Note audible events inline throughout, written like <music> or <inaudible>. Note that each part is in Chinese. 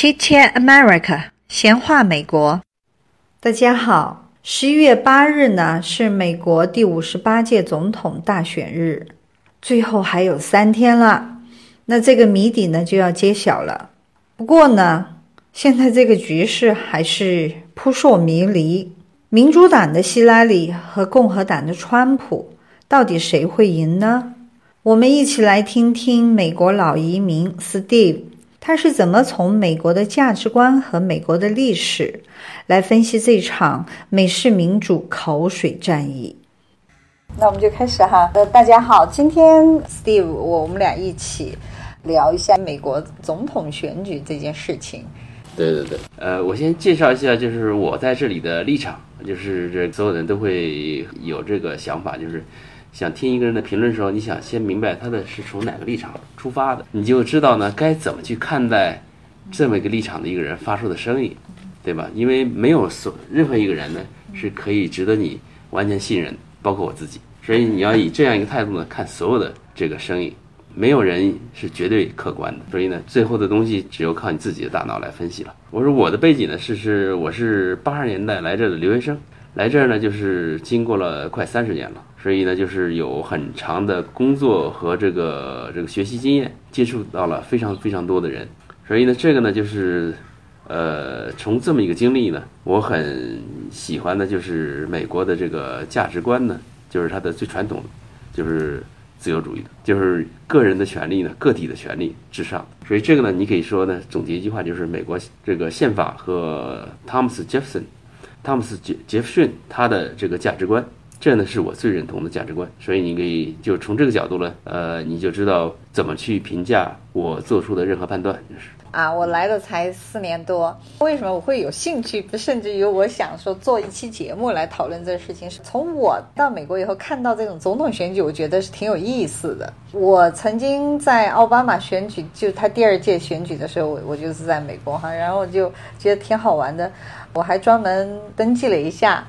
Chit Chat America，闲话美国。大家好，十一月八日呢是美国第五十八届总统大选日，最后还有三天了，那这个谜底呢就要揭晓了。不过呢，现在这个局势还是扑朔迷离，民主党的希拉里和共和党的川普，到底谁会赢呢？我们一起来听听美国老移民 Steve。他是怎么从美国的价值观和美国的历史来分析这场美式民主口水战役？那我们就开始哈。呃，大家好，今天 Steve 我我们俩一起聊一下美国总统选举这件事情。对对对，呃，我先介绍一下，就是我在这里的立场，就是这所有人都会有这个想法，就是。想听一个人的评论的时候，你想先明白他的是从哪个立场出发的，你就知道呢该怎么去看待这么一个立场的一个人发出的声音，对吧？因为没有所任何一个人呢是可以值得你完全信任，包括我自己。所以你要以这样一个态度呢看所有的这个声音，没有人是绝对客观的。所以呢，最后的东西只有靠你自己的大脑来分析了。我说我的背景呢是是我是八十年代来这的留学生，来这儿呢就是经过了快三十年了。所以呢，就是有很长的工作和这个这个学习经验，接触到了非常非常多的人。所以呢，这个呢，就是呃，从这么一个经历呢，我很喜欢的就是美国的这个价值观呢，就是它的最传统，就是自由主义的，就是个人的权利呢，个体的权利至上。所以这个呢，你可以说呢，总结一句话就是美国这个宪法和汤姆斯·杰弗森、汤姆斯·杰杰弗逊他的这个价值观。这呢是我最认同的价值观，所以你可以就从这个角度呢，呃，你就知道怎么去评价我做出的任何判断，就是啊，我来了才四年多，为什么我会有兴趣？甚至于我想说做一期节目来讨论这个事情，是从我到美国以后看到这种总统选举，我觉得是挺有意思的。我曾经在奥巴马选举，就他第二届选举的时候，我我就是在美国哈，然后我就觉得挺好玩的，我还专门登记了一下。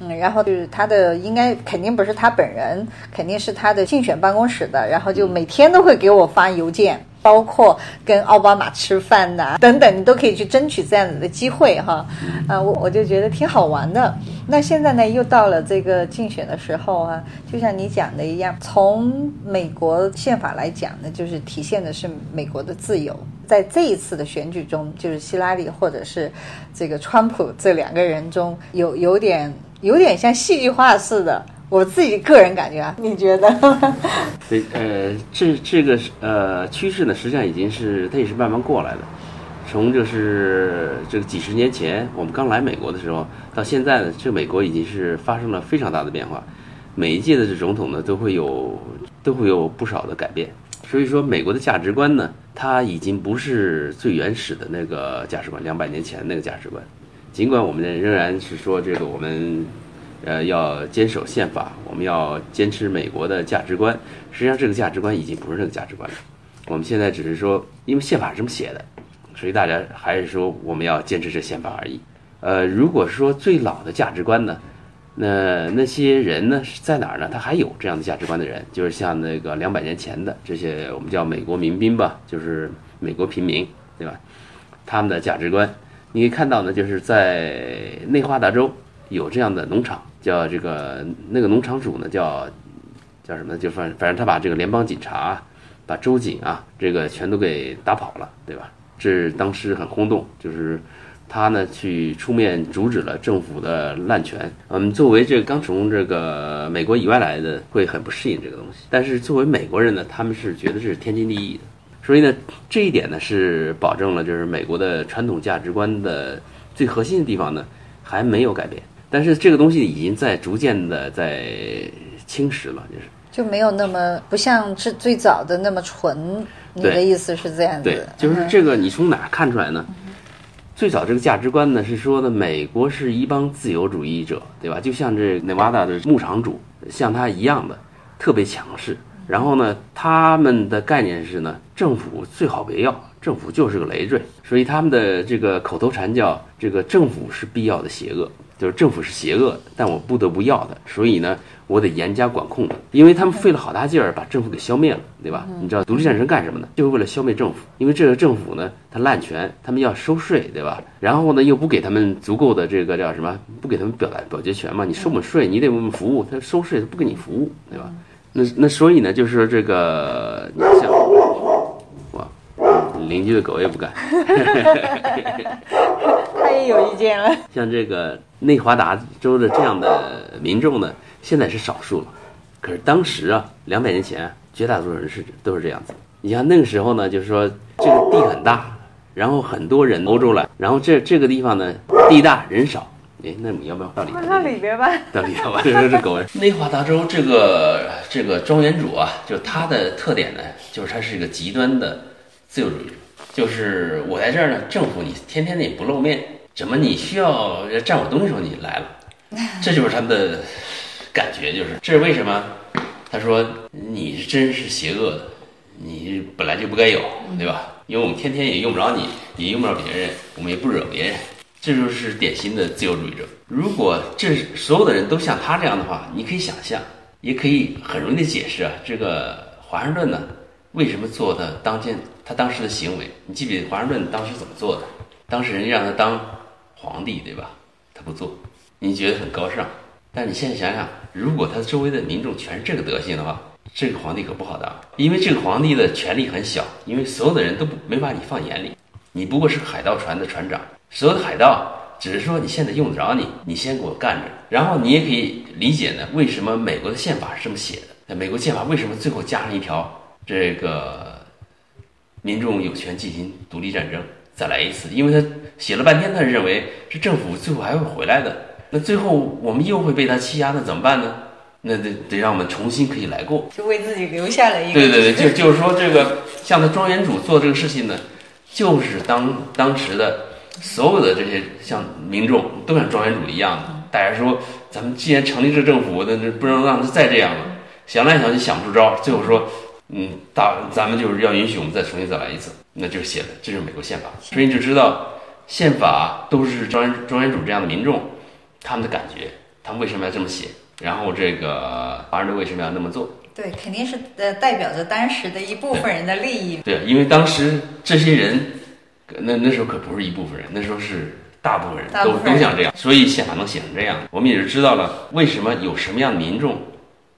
嗯，然后就是他的，应该肯定不是他本人，肯定是他的竞选办公室的，然后就每天都会给我发邮件，包括跟奥巴马吃饭呐等等，你都可以去争取这样子的机会哈。啊，我我就觉得挺好玩的。那现在呢，又到了这个竞选的时候啊，就像你讲的一样，从美国宪法来讲呢，就是体现的是美国的自由。在这一次的选举中，就是希拉里或者是这个川普这两个人中有有点。有点像戏剧化似的，我自己个人感觉啊，你觉得？<laughs> 对，呃，这这个呃趋势呢，实际上已经是它也是慢慢过来的。从就是这个几十年前我们刚来美国的时候，到现在呢，这美国已经是发生了非常大的变化。每一届的这总统呢，都会有都会有不少的改变。所以说，美国的价值观呢，它已经不是最原始的那个价值观，两百年前那个价值观。尽管我们仍然是说这个，我们呃要坚守宪法，我们要坚持美国的价值观。实际上，这个价值观已经不是这个价值观了。我们现在只是说，因为宪法是这么写的，所以大家还是说我们要坚持这宪法而已。呃，如果说最老的价值观呢，那那些人呢是在哪儿呢？他还有这样的价值观的人，就是像那个两百年前的这些我们叫美国民兵吧，就是美国平民，对吧？他们的价值观。你可以看到呢，就是在内华达州有这样的农场，叫这个那个农场主呢？叫叫什么？就反反正他把这个联邦警察、把州警啊，这个全都给打跑了，对吧？这当时很轰动，就是他呢去出面阻止了政府的滥权。嗯，作为这个刚从这个美国以外来的，会很不适应这个东西。但是作为美国人呢，他们是觉得这是天经地义的。所以呢，这一点呢是保证了，就是美国的传统价值观的最核心的地方呢还没有改变，但是这个东西已经在逐渐的在侵蚀了，就是就没有那么不像是最早的那么纯。你的意思是这样子？对，就是这个，你从哪看出来呢？最早这个价值观呢是说呢，美国是一帮自由主义者，对吧？就像这内瓦达的牧场主，像他一样的特别强势。然后呢，他们的概念是呢，政府最好别要，政府就是个累赘，所以他们的这个口头禅叫这个政府是必要的邪恶。就是政府是邪恶的，但我不得不要的，所以呢，我得严加管控的，因为他们费了好大劲儿把政府给消灭了，对吧？你知道独立战争干什么呢？就是为了消灭政府，因为这个政府呢，他滥权，他们要收税，对吧？然后呢，又不给他们足够的这个叫什么？不给他们表达表决权嘛？你收我们税，你得为我们服务，他收税他不给你服务，对吧？那那所以呢，就是说这个你像哇，邻居的狗也不敢。<laughs> 他也有意见了。像这个内华达州的这样的民众呢，现在是少数了。可是当时啊，两百年前，绝大多数人是都是这样子。你像那个时候呢，就是说这个地很大，然后很多人欧洲来，然后这这个地方呢地大人少。哎，那你要不要到里边？到里边吧。到里边吧。<laughs> 这是狗。内华达州这个这个庄园主啊，就他的特点呢，就是他是一个极端的自由主义者。就是我在这儿呢，政府你天天的也不露面，怎么你需要占我东西的时候你来了？<laughs> 这就是他们的感觉，就是这是为什么？他说你是真是邪恶的，你本来就不该有，对吧？因为我们天天也用不着你，也用不着别人，我们也不惹别人。这就是典型的自由主义者。如果这所有的人都像他这样的话，你可以想象，也可以很容易的解释啊。这个华盛顿呢，为什么做的当今他当时的行为？你记不记得华盛顿当时怎么做的？当时人家让他当皇帝，对吧？他不做，你觉得很高尚。但你现在想想，如果他周围的民众全是这个德行的话，这个皇帝可不好当。因为这个皇帝的权力很小，因为所有的人都不没把你放眼里，你不过是海盗船的船长。所有的海盗只是说你现在用得着你，你先给我干着。然后你也可以理解呢，为什么美国的宪法是这么写的？那美国宪法为什么最后加上一条，这个民众有权进行独立战争？再来一次，因为他写了半天，他认为是政府最后还会回来的。那最后我们又会被他欺压，那怎么办呢？那得得让我们重新可以来过，就为自己留下了一个。对对对，<laughs> 就就是说这个像他庄园主做这个事情呢，就是当当时的。所有的这些像民众都像庄园主一样的，大家说咱们既然成立这政府，那那不能让他再这样了。想来想去想不出招，最后说，嗯，大咱们就是要允许我们再重新再来一次，那就是写的，这是美国宪法。所以你就知道，宪法都是庄园庄园主这样的民众他们的感觉，他们为什么要这么写，然后这个华盛顿为什么要那么做？对，肯定是呃代表着当时的一部分人的利益。对，因为当时这些人。那那时候可不是一部分人，那时候是大部分人都都想这样，所以宪法能写成这样，我们也是知道了为什么有什么样的民众，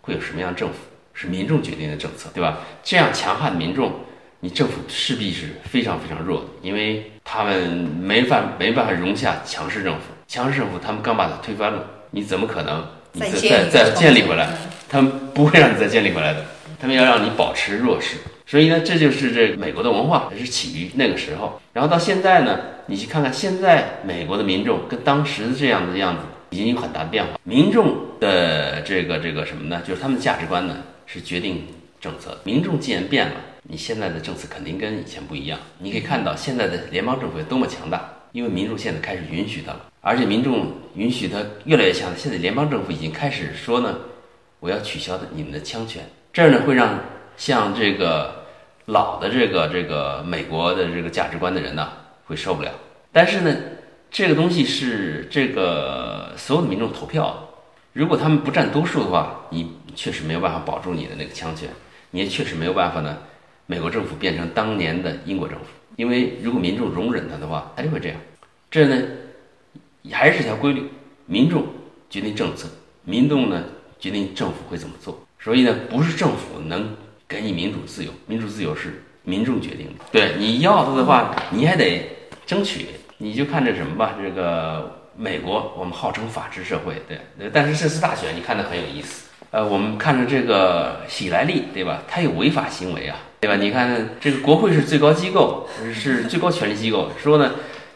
会有什么样的政府，是民众决定的政策，对吧？这样强悍的民众，你政府势必是非常非常弱的，因为他们没办没办法容下强势政府，强势政府他们刚把它推翻了，你怎么可能你再再再建立回来？他们不会让你再建立回来的，他们要让你保持弱势。所以呢，这就是这美国的文化，是起于那个时候。然后到现在呢，你去看看现在美国的民众跟当时这样的样子，已经有很大的变化。民众的这个这个什么呢？就是他们的价值观呢，是决定政策。民众既然变了，你现在的政策肯定跟以前不一样。你可以看到现在的联邦政府有多么强大，因为民众现在开始允许他了，而且民众允许他越来越强。现在联邦政府已经开始说呢，我要取消的你们的枪权，这儿呢会让像这个。老的这个这个美国的这个价值观的人呢，会受不了。但是呢，这个东西是这个所有的民众投票，如果他们不占多数的话，你确实没有办法保住你的那个枪权，你也确实没有办法呢。美国政府变成当年的英国政府，因为如果民众容忍他的话，他就会这样。这呢，还是条规律：民众决定政策，民众呢决定政府会怎么做。所以呢，不是政府能。给你民主自由，民主自由是民众决定的。对你要它的话，你还得争取。你就看这什么吧，这个美国，我们号称法治社会，对，但是这次大选你看的很有意思。呃，我们看着这个喜来利，对吧？他有违法行为啊，对吧？你看这个国会是最高机构，是最高权力机构，说呢，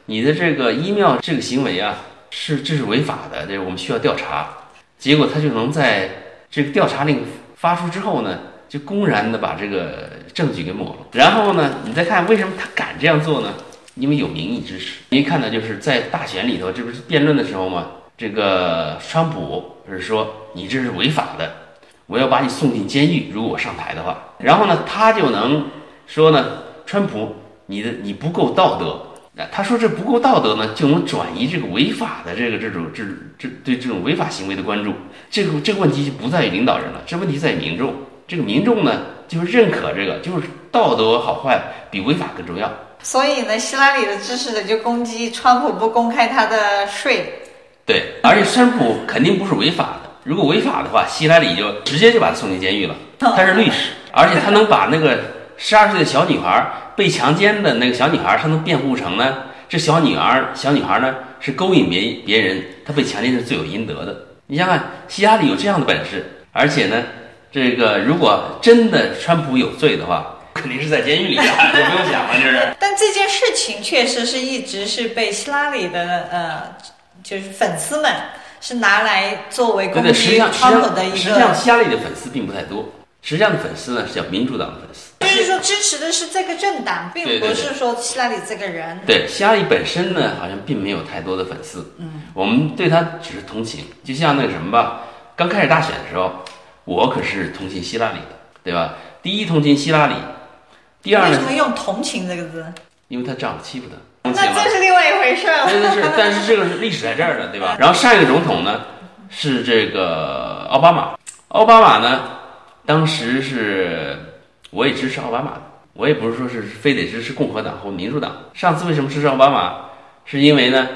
你的这个 email 这个行为啊，是这是违法的，这我们需要调查。结果他就能在这个调查令发出之后呢？就公然的把这个证据给抹了，然后呢，你再看为什么他敢这样做呢？因为有民意支持。你看到就是在大选里头，这不是辩论的时候吗？这个川普是说你这是违法的，我要把你送进监狱。如果我上台的话，然后呢，他就能说呢，川普你的你不够道德，啊，他说这不够道德呢，就能转移这个违法的这个这种这这对这种违法行为的关注。这个这个问题就不在于领导人了，这问题在于民众。这个民众呢，就是认可这个，就是道德好坏比违法更重要。所以呢，希拉里的支持者就攻击川普不公开他的税。对，而且川普肯定不是违法的。如果违法的话，希拉里就直接就把他送进监狱了。他是律师，而且他能把那个十二岁的小女孩被强奸的那个小女孩，他能辩护成呢？这小女儿小女孩呢是勾引别别人，她被强奸是罪有应得的。你想想，希拉里有这样的本事，而且呢，这个如果真的川普有罪的话，肯定是在监狱里的，也不用想了，这是。但这件事情确实是一直是被希拉里的呃，就是粉丝们是拿来作为攻对对，实际击上实际上川普的一实际上，希拉里的粉丝并不太多，实际上的粉丝呢是叫民主党的粉丝。就是说支持的是这个政党，并不是说希拉里这个人。对，希拉里本身呢，好像并没有太多的粉丝。嗯，我们对他只是同情，就像那个什么吧，刚开始大选的时候，我可是同情希拉里的，对吧？第一同情希拉里，第二呢为什，么用同情这个字？因为他丈夫欺负他，同情那这是另外一回事了。<laughs> 对是，但是这个是历史在这儿的，对吧？<laughs> 然后上一个总统呢是这个奥巴马，奥巴马呢当时是我也支持奥巴马的，我也不是说是非得支持共和党或民主党。上次为什么支持奥巴马？是因为呢，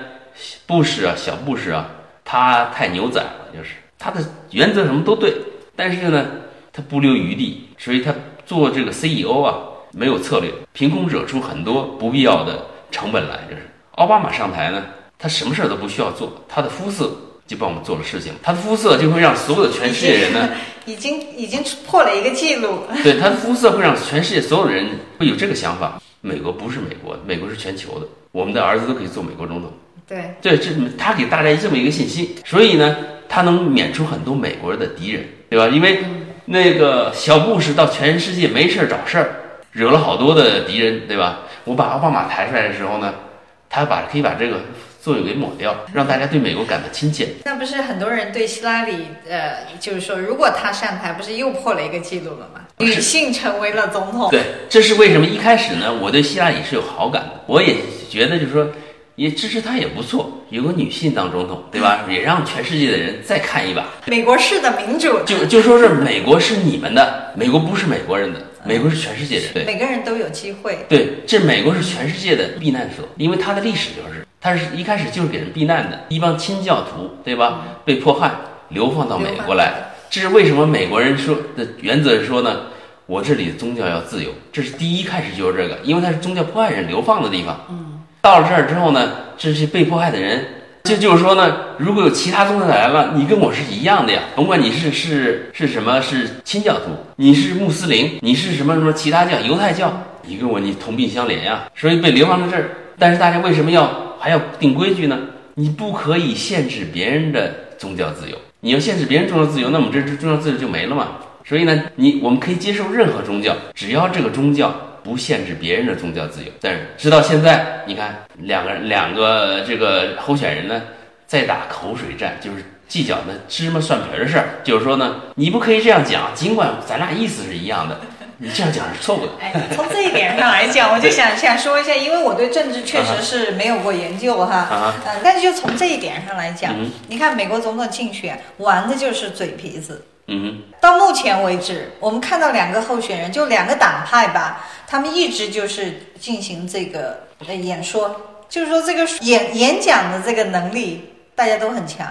布什啊，小布什啊，他太牛仔了，就是他的原则什么都对，但是呢，他不留余地，所以他做这个 CEO 啊没有策略，凭空惹出很多不必要的成本来。就是奥巴马上台呢，他什么事儿都不需要做，他的肤色就帮我们做了事情，他的肤色就会让所有的全世界人呢，<laughs> 已经已经破了一个记录。<laughs> 对他的肤色会让全世界所有的人会有这个想法：美国不是美国，美国是全球的，我们的儿子都可以做美国总统。对，对，这他给大家这么一个信息，所以呢，他能免除很多美国人的敌人，对吧？因为那个小布什到全世界没事儿找事儿，惹了好多的敌人，对吧？我把奥巴马抬出来的时候呢，他把可以把这个作用给抹掉，让大家对美国感到亲切。那不是很多人对希拉里，呃，就是说，如果他上台，不是又破了一个记录了吗？女性成为了总统。对，这是为什么一开始呢？我对希拉里是有好感的，我也觉得就是说，也支持他也不错，有个女性当总统，对吧？也让全世界的人再看一把。美国式的民主，就就说是美国是你们的，美国不是美国人的，美国是全世界人。对每个人都有机会。对，这美国是全世界的避难所，因为它的历史就是，它是一开始就是给人避难的，一帮清教徒，对吧？被迫害流放到美国来，这是为什么美国人说的原则是说呢？我这里的宗教要自由，这是第一开始就是这个，因为它是宗教迫害人流放的地方。嗯，到了这儿之后呢，这些被迫害的人，这就是说呢，如果有其他宗教来了，你跟我是一样的呀，甭管你是是是什么，是清教徒，你是穆斯林，你是什么什么其他教，犹太教，你跟我你同病相怜呀，所以被流放到这儿。但是大家为什么要还要定规矩呢？你不可以限制别人的宗教自由，你要限制别人宗教自由，那我们这这宗教自由就没了嘛。所以呢，你我们可以接受任何宗教，只要这个宗教不限制别人的宗教自由。但是直到现在，你看两个两个这个候选人呢，在打口水战，就是计较那芝麻蒜皮的事儿。就是说呢，你不可以这样讲，尽管咱俩意思是一样的，你这样讲是错误的。哎，从这一点上来讲，我就想想说一下，因为我对政治确实是没有过研究哈，啊呃，但是就从这一点上来讲，嗯你看美国总统竞选玩的就是嘴皮子。嗯到目前为止，我们看到两个候选人，就两个党派吧，他们一直就是进行这个呃演说，就是说这个演演讲的这个能力大家都很强，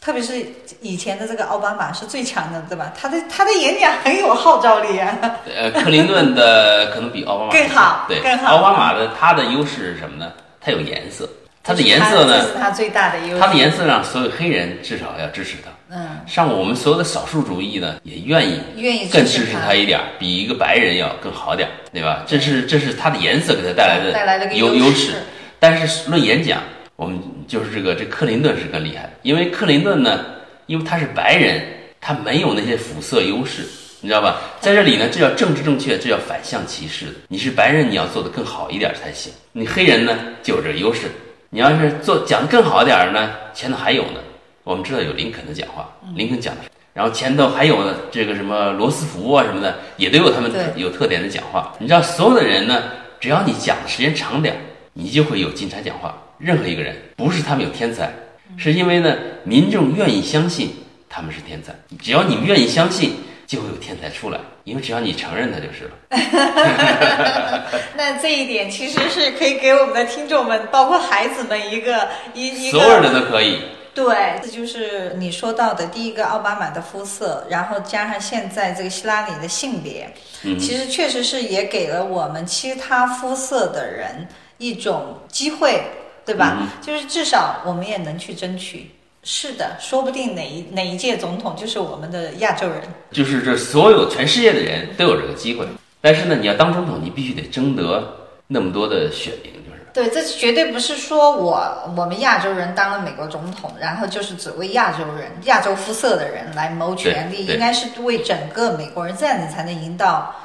特别是以前的这个奥巴马是最强的，对吧？他的他的演讲很有号召力啊。哼，<laughs> 呃，克林顿的可能比奥巴马更好对，更好奥巴马的他的优势是什么呢？他有颜色，他的颜色呢这，是他最大的优势。他的颜色让所有黑人至少要支持他。嗯，像我们所有的少数主义呢，也愿意愿意更支持他一点儿，比一个白人要更好点儿，对吧？这是这是他的颜色给他带来的带来的优优势。但是论演讲，我们就是这个这克林顿是更厉害的，因为克林顿呢，因为他是白人，他没有那些肤色优势，你知道吧？在这里呢，这叫政治正确，这叫反向歧视的。你是白人，你要做的更好一点才行。你黑人呢就有这个优势，你要是做讲得更好点儿呢，前头还有呢。我们知道有林肯的讲话，林肯讲的，然后前头还有呢，这个什么罗斯福啊什么的，也都有他们有特点的讲话。你知道，所有的人呢，只要你讲的时间长点儿，你就会有金蝉讲话。任何一个人不是他们有天才，是因为呢民众愿意相信他们是天才。只要你们愿意相信，就会有天才出来。因为只要你承认他就是了。<laughs> 那这一点其实是可以给我们的听众们，包括孩子们一个一一个所有人都可以。对，这就是你说到的第一个奥巴马的肤色，然后加上现在这个希拉里的性别，嗯其实确实是也给了我们其他肤色的人一种机会，对吧？嗯就是至少我们也能去争取。是的，说不定哪一哪一届总统就是我们的亚洲人。就是这所有全世界的人都有这个机会，但是呢，你要当总统，你必须得征得那么多的选民，就是对，这绝对不是说我我们亚洲人当了美国总统，然后就是只为亚洲人、亚洲肤色的人来谋权利，应该是为整个美国人，这样你才能赢到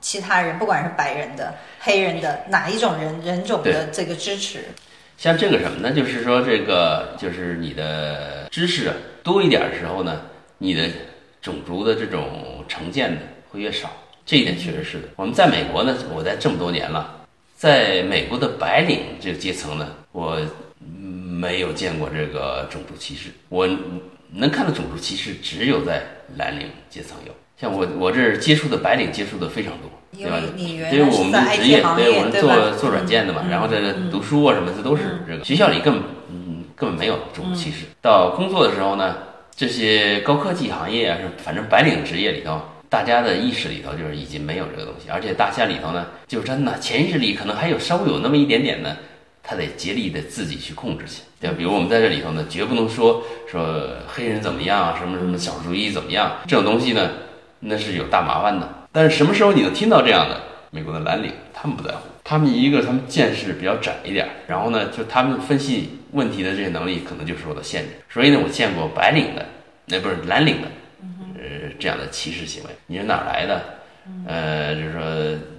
其他人，不管是白人的、黑人的哪一种人人种的这个支持。像这个什么呢？就是说这个就是你的知识啊多一点的时候呢，你的种族的这种成见呢会越少，这一点确实是的。我们在美国呢，我在这么多年了，在美国的白领这个阶层呢，我嗯没有见过这个种族歧视。我能看到种族歧视，只有在蓝领阶层有。像我我这儿接触的白领接触的非常多，对吧因为我们的职业对我们？做做软件的嘛，嗯然后这个读书啊什么，这都是这个学校里根本嗯根本没有种族歧视。到工作的时候呢，这些高科技行业啊，是反正白领职业里头，大家的意识里头就是已经没有这个东西，而且大家里头呢，就真的潜意识里可能还有稍微有那么一点点呢，他得竭力的自己去控制去，对吧？比如我们在这里头呢，绝不能说说黑人怎么样啊，什么什么少数主义怎么样，这种东西呢，那是有大麻烦的。但是什么时候你能听到这样的？美国的蓝领他们不在乎，他们一个他们见识比较窄一点，然后呢，就他们分析问题的这些能力可能就受到限制。所以呢，我见过白领的，那不是蓝领的，这样的歧视行为。你是哪儿来的？呃，就是说，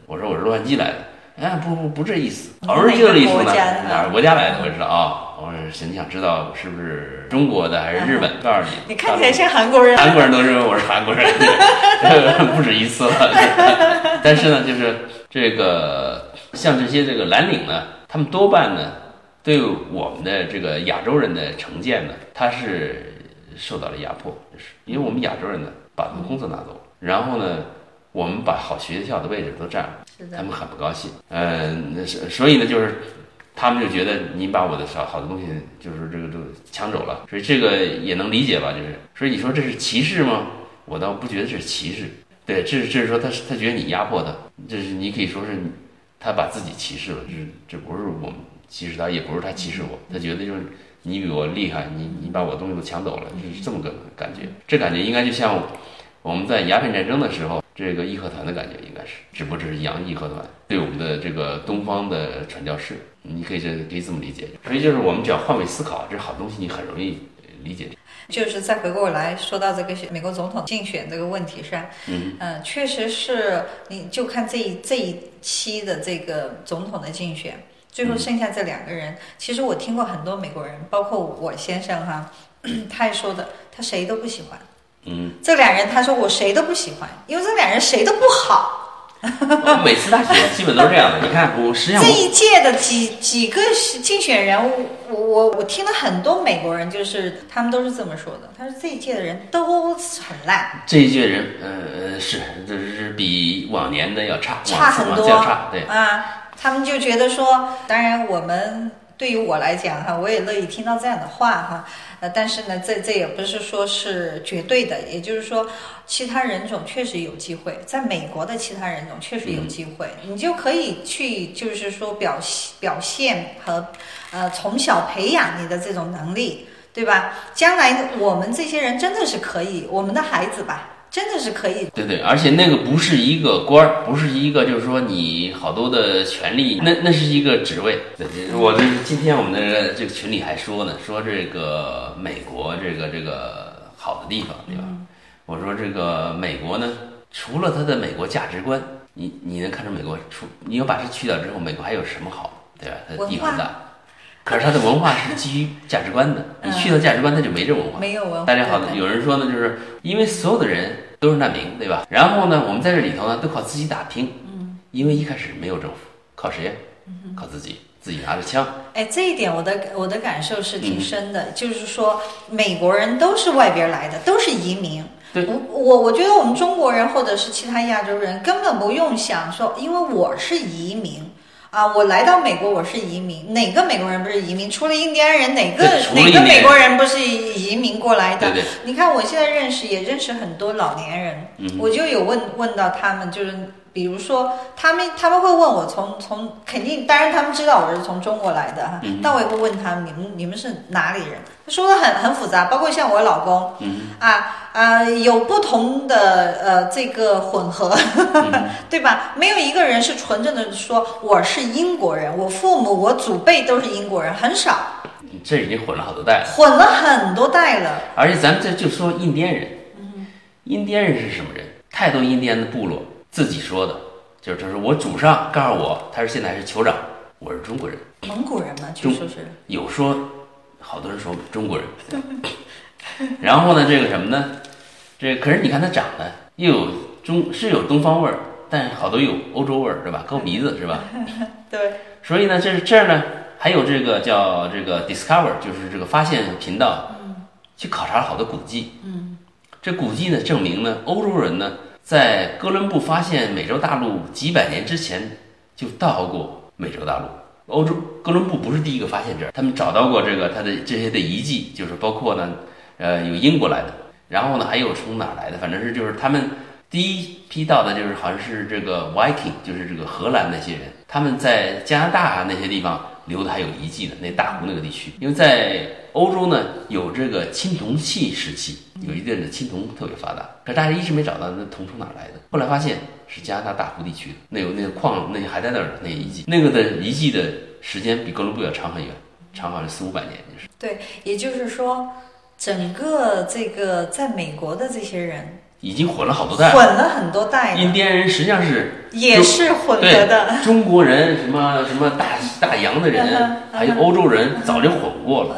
我说我是洛杉矶来的。哎，不不不这意思。你我说这个意思呢，哪个国家来的？我就知道啊。我说是你想知道是不是中国的还是日本？<laughs> 告诉你，你看起来像韩国人。韩国人都认为我是韩国人，<laughs> 不止一次了。<laughs> 但是呢，就是这个像这些这个蓝领呢，他们多半呢对我们的这个亚洲人的成见呢，他是受到了压迫，就是因为我们亚洲人呢把他们工作拿走了，然后呢，我们把好学校的位置都占了，他们很不高兴。嗯，那是所以呢，就是他们就觉得你把我的好好的东西就是这个这个抢走了，所以这个也能理解吧？就是，所以你说这是歧视吗？我倒不觉得这是歧视，对，这是这是说他是他觉得你压迫他，这是你可以说是他把自己歧视了，这是这不是我们歧视他，也不是他歧视我，他觉得就是你比我厉害，你你把我东西都抢走了，就是这么个感觉。这感觉应该就像我们在鸦片战争的时候，这个义和团的感觉应该是，只不过这是洋义和团对我们的这个东方的传教士，你可以这可以这么理解。所以就是我们只要换位思考，这好东西你很容易理解。就是再回过来说到这个美国总统竞选这个问题上，嗯，呃，确实是，你就看这一这一期的这个总统的竞选，最后剩下这两个人，其实我听过很多美国人，包括我先生哈，<clears throat> 他也说的，他谁都不喜欢。嗯，这俩人他说我谁都不喜欢，因为这俩人谁都不好。我每次大选基本都是这样的。你看，我实际上 <laughs> 这一届的几几个竞选人，我我我听了很多美国人，就是他们都是这么说的。他说这一届的人都很烂，这一届人，呃，是这是比往年的要差，差很多要差，对。啊，他们就觉得说，当然我们对于我来讲哈，我也乐意听到这样的话哈，呃，但是呢，这这也不是说是绝对的，也就是说，其他人种确实有机会，在美国的其他人种确实有机会，你就可以去就是说表现表现和呃从小培养你的这种能力，对吧？将来我们这些人真的是可以，我们的孩子吧，真的是可以对对，而且那个不是一个官儿，不是一个就是说你好多的权利，那那是一个职位。对对，我这今天我们的这个群里还说呢，说这个美国这个这个好的地方，对吧？我说这个美国呢，除了它的美国价值观，你你能看出美国除你要把这去掉之后，美国还有什么好？对吧？它地方大，可是它的文化是基于价值观的，你去掉价值观，它就没这文化。没有文化。大家好有人说呢，就是因为所有的人都是难民，对吧？然后呢，我们在这里头呢，都靠自己打拼。嗯，因为一开始没有政府，靠谁呀？靠自己。自己拿着枪。哎，这一点我的我的感受是挺深的，就是说美国人都是外边来的，都是移民。对我我我觉得我们中国人或者是其他亚洲人根本不用想说，因为我是移民啊，我来到美国我是移民，哪个美国人不是移民？除了印第安人，哪个哪个美国人不是移民过来的？对对。你看我现在认识也认识很多老年人，嗯我就有问问到他们，就是比如说他们他们会问我从从肯定，当然他们知道我是从中国来的哈，嗯但我也会问他们你们你们是哪里人？他说的很很复杂，包括像我老公，嗯啊啊有不同的呃这个混合，嗯 <laughs> 对吧？没有一个人是纯正的说我是英国人，我父母我祖辈都是英国人，很少，这已经混了好多代了。混了很多代了。而且咱们这就说印第安人，印第安人是什么人？太多印第安的部落自己说的，就是他说我祖上告诉我，他是现在是酋长，我是中国人。蒙古人嘛，据是。有说，好多人说中国人。<laughs> 然后呢，这个什么呢？这可是你看他长得又有中是有东方味儿，但是好多有欧洲味儿，对吧？高鼻子是吧？<laughs> 对，所以呢，这是这儿呢，还有这个叫这个 Discover，就是这个发现频道，去考察了好多古迹。嗯，这古迹呢，证明呢，欧洲人呢，在哥伦布发现美洲大陆几百年之前就到过美洲大陆。欧洲哥伦布不是第一个发现这儿，他们找到过这个他的这些的遗迹，就是包括呢，呃，有英国来的，然后呢，还有从哪来的，反正是就是他们第一批到的，就是好像是这个 Viking，就是这个荷兰那些人，他们在加拿大啊那些地方留的还有遗迹呢，那大湖那个地区，因为在欧洲呢有这个青铜器时期，有一阵子青铜特别发达，可大家一直没找到那铜从哪来的，后来发现是加拿大大湖地区的，那有那个矿，那还在那儿呢那遗迹，那个的遗迹的时间比哥伦布要长很远，长好像四五百年，就是。对，也就是说，整个这个在美国的这些人已经混了好多代了。混了很多代的，印第安人实际上是也是混合的。中国人，什么什么大大洋的嗯人，还有欧洲人，早就混过了。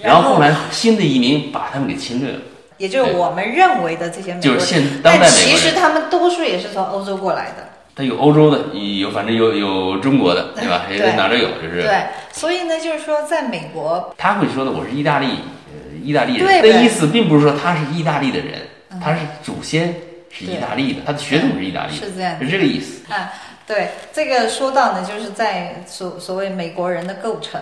然然后后来新的移民把他们给侵略了，也就是我们认为的这些美国人，就是现当代但美国人。其实他们多数也是从欧洲过来的。他有欧洲的，有反正有有中国的，<laughs> 对吧？对人哪都有，就是对，所以呢，就是说，在美国，他会说的，我是意大利，呃，意大利人。对对那意思并不是说他是意大利的人，嗯他是祖先是意大利的，他的血统是意大利的，是这样是这个意思。啊，对这个说到呢，就是在所所谓美国人的构成，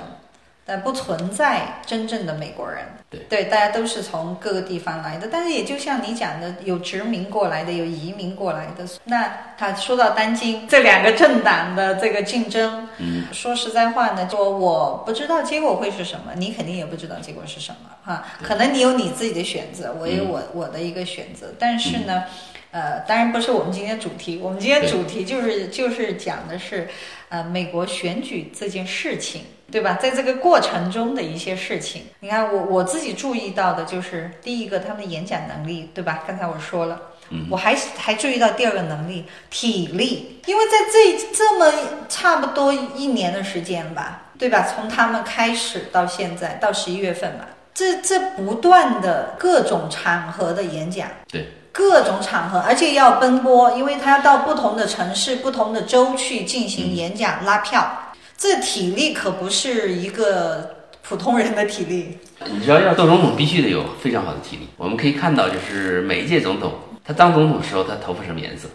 但不存在真正的美国人。对大家都是从各个地方来的，但是也就像你讲的，有殖民过来的，有移民过来的。那他说到单金这两个政党的这个竞争，嗯，说实在话呢，说我不知道结果会是什么，你肯定也不知道结果是什么哈。可能你有你自己的选择，我有我、我的一个选择，但是呢。呃，当然不是我们今天主题，我们今天主题就是就是讲的是，呃，美国选举这件事情，对吧？在这个过程中的一些事情，你看我我自己注意到的就是第一个他们的演讲能力，对吧？刚才我说了，嗯我还还注意到第二个能力体力，因为在这这么差不多一年的时间吧，对吧？从他们开始到现在到十一月份吧，这这不断的各种场合的演讲。对。各种场合，而且要奔波，因为他要到不同的城市、不同的州去进行演讲、拉票，这体力可不是一个普通人的体力。你知道，要做总统必须得有非常好的体力。我们可以看到，就是每一届总统，他当总统的时候，他头发什么颜色？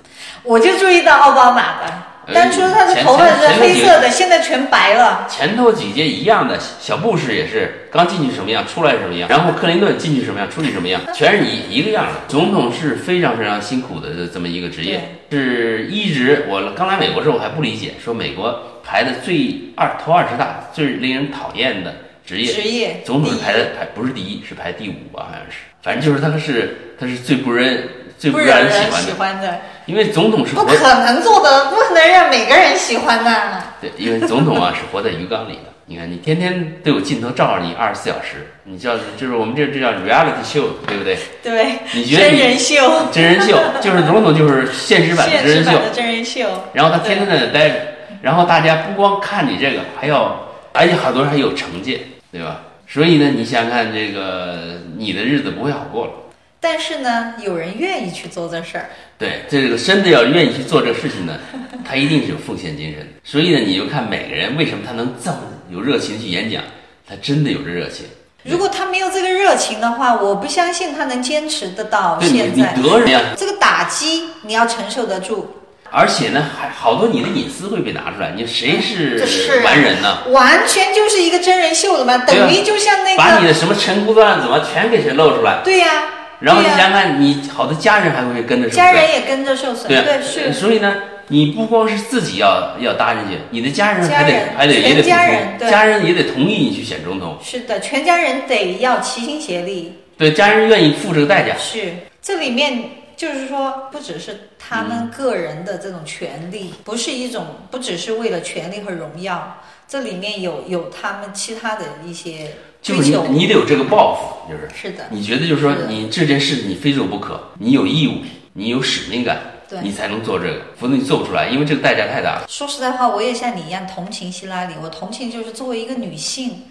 我就注意到奥巴马的，呃当初他的头发是黑色的，现在全白了。前头几届一样的，小布什也是刚进去什么样，出来什么样，然后克林顿进去什么样，出去什么样，全是一一个样的。总统是非常非常辛苦的这么一个职业，是一直我刚来美国时候我还不理解，说美国排的最二头二十大最令人讨厌的职业，职业总统是排的排不是第一，是排第五吧，好像是，反正就是他是他是最不人最不让人人喜欢的，喜欢的，因为总统是不可能做的，不可能让每个人喜欢的。对，因为总统啊是活在鱼缸里的。你看，你天天都有镜头照着你，二十四小时，你叫就是我们这这叫 reality show，对不对？对，你觉得你真人秀，真人秀就是总统就是现实版的真人秀真人秀。然后他天天在那待着，然后大家不光看你这个，还要而且好多人还有成见，对吧？所以呢，你想想看，这个你的日子不会好过了。但是呢，有人愿意去做这事儿。对，这个真的要愿意去做这个事情呢，<laughs> 他一定是有奉献精神。所以呢，你就看每个人为什么他能这么有热情去演讲，他真的有这热情。如果他没有这个热情的话，我不相信他能坚持得到对你你现在。得人呀，这个打击你要承受得住，而且呢，还好多你的隐私会被拿出来，你谁是完人呢？完全就是一个真人秀了嘛，等于就像那个，把你的什么陈姑段子嘛，全给谁露出来。对呀、然后你想想看，你好多家人还会跟着受家人也跟着受损，对是。所以呢，你不光是自己要要搭进去，你的家人还得人还得也得家人对家人也得同意你去选总统，是的，全家人得要齐心协力。对，家人愿意付这个代价。是，这里面就是说，不只是他们个人的这种权利，不是一种，不只是为了权利和荣耀，这里面有有他们其他的一些就是你追求。你得有这个抱负，就是是的，你觉得就是说你这件事你非做不可，你有义务，你有使命感，你才能做这个，否则你做不出来，因为这个代价太大了。说实在话，我也像你一样同情希拉里。我同情就是作为一个女性，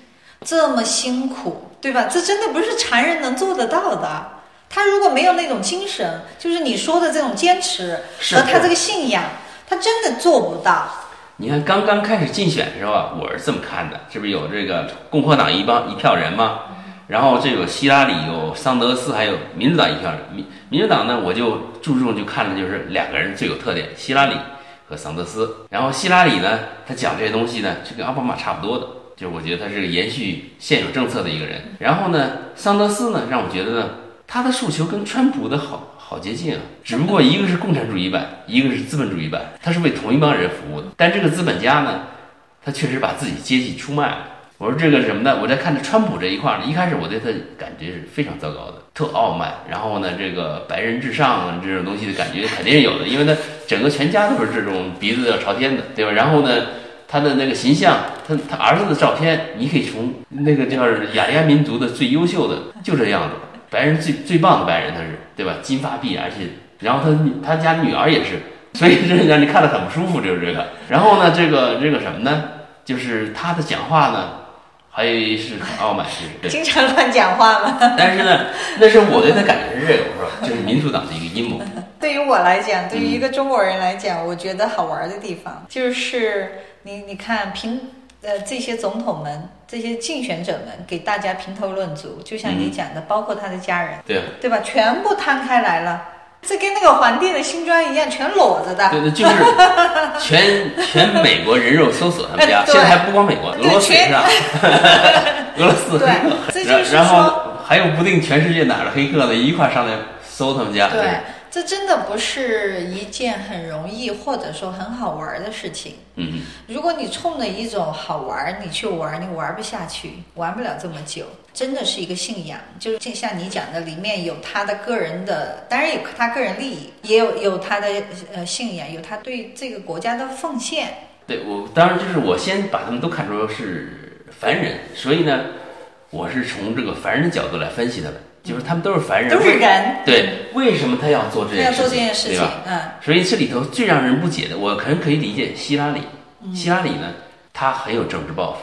这么辛苦，对吧？这真的不是常人能做得到的。她如果没有那种精神，就是你说的这种坚持和他这个信仰，他真的做不到。你看刚刚开始竞选的时候啊，我是这么看的，这不是有这个共和党一帮一票人吗？然后这有希拉里，有桑德斯，还有民主党一票人。民民主党呢，我就注重就看的就是两个人最有特点，希拉里和桑德斯。然后希拉里呢，他讲这些东西呢，就跟奥巴马差不多的，就是我觉得他是个延续现有政策的一个人。然后呢，桑德斯呢，让我觉得呢，他的诉求跟川普的好好接近啊，只不过一个是共产主义版，<laughs> 一个是资本主义版，他是为同一帮人服务的。但这个资本家呢，他确实把自己阶级出卖了。我说这个什么呢？我在看着川普这一块儿呢，一开始我对他感觉是非常糟糕的，特傲慢。然后呢，这个白人至上这种东西的感觉肯定是有的，因为他整个全家都是这种鼻子要朝天的，对吧？然后呢，他的那个形象，他他儿子的照片，你可以从那个叫雅利安民族的最优秀的就这样子，白人最最棒的白人，他是对吧？金发碧眼，而且然后他他家女儿也是，所以这让你看着很不舒服，就是这个。然后呢，这个这个什么呢？就是他的讲话呢，还是很傲慢，就是对。经常乱讲话嘛。<laughs> 但是呢，那是我对他感觉是这个，我说就是民主党的一个阴谋。<laughs> 对于我来讲，对于一个中国人来讲，我觉得好玩的地方就是你你看评呃这些总统们、这些竞选者们给大家评头论足，就像你讲的，包括他的家人，对啊，对吧？全部摊开来了，这跟那个皇帝的新装一样，全裸着的。对对，就是 <laughs> 全全美国人肉搜索他们家，现在还不光美国，俄罗斯也是啊，俄罗斯 <laughs> 对黑客这就是然然后还有不定全世界哪儿的黑客呢，一块上来搜他们家。对，这真的不是一件很容易或者说很好玩的事情。嗯，如果你冲着一种好玩儿，你去玩儿，你玩不下去，玩不了这么久。真的是一个信仰，就是就像你讲的，里面有他的个人的，当然有他个人利益，也有有他的呃信仰，有他对这个国家的奉献。对我当然就是我先把他们都看作是凡人，所以呢，我是从这个凡人的角度来分析他们，就是他们都是凡人，都是人，对，为什么他要做这他要件事情？做这件事情嗯，所以这里头最让人不解的，我可能可以理解希拉里。嗯希拉里呢，他很有政治抱负，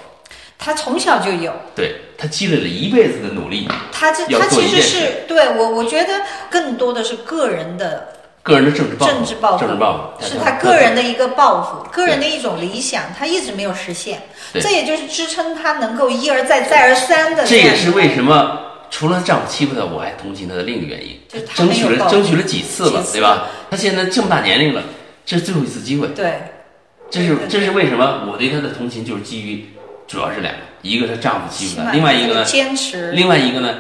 他从小就有，对他积累了一辈子的努力，他这他其实是对我，我觉得更多的是个人的个人的政治抱负，政治抱负政治抱负是他个人的一个抱负，个人的一种理想，他一直没有实现，对这也就是支撑他能够一而再再而三的这也是为什么除了丈夫欺负她，我还同情她的另一个原因争取了争取了几次了，次。对吧？她现在这么大年龄了，这是最后一次机会，对。这是这是为什么？我对她的同情就是基于主要是两个，一个是丈夫欺负她，另外一个呢，坚持，另外一个呢，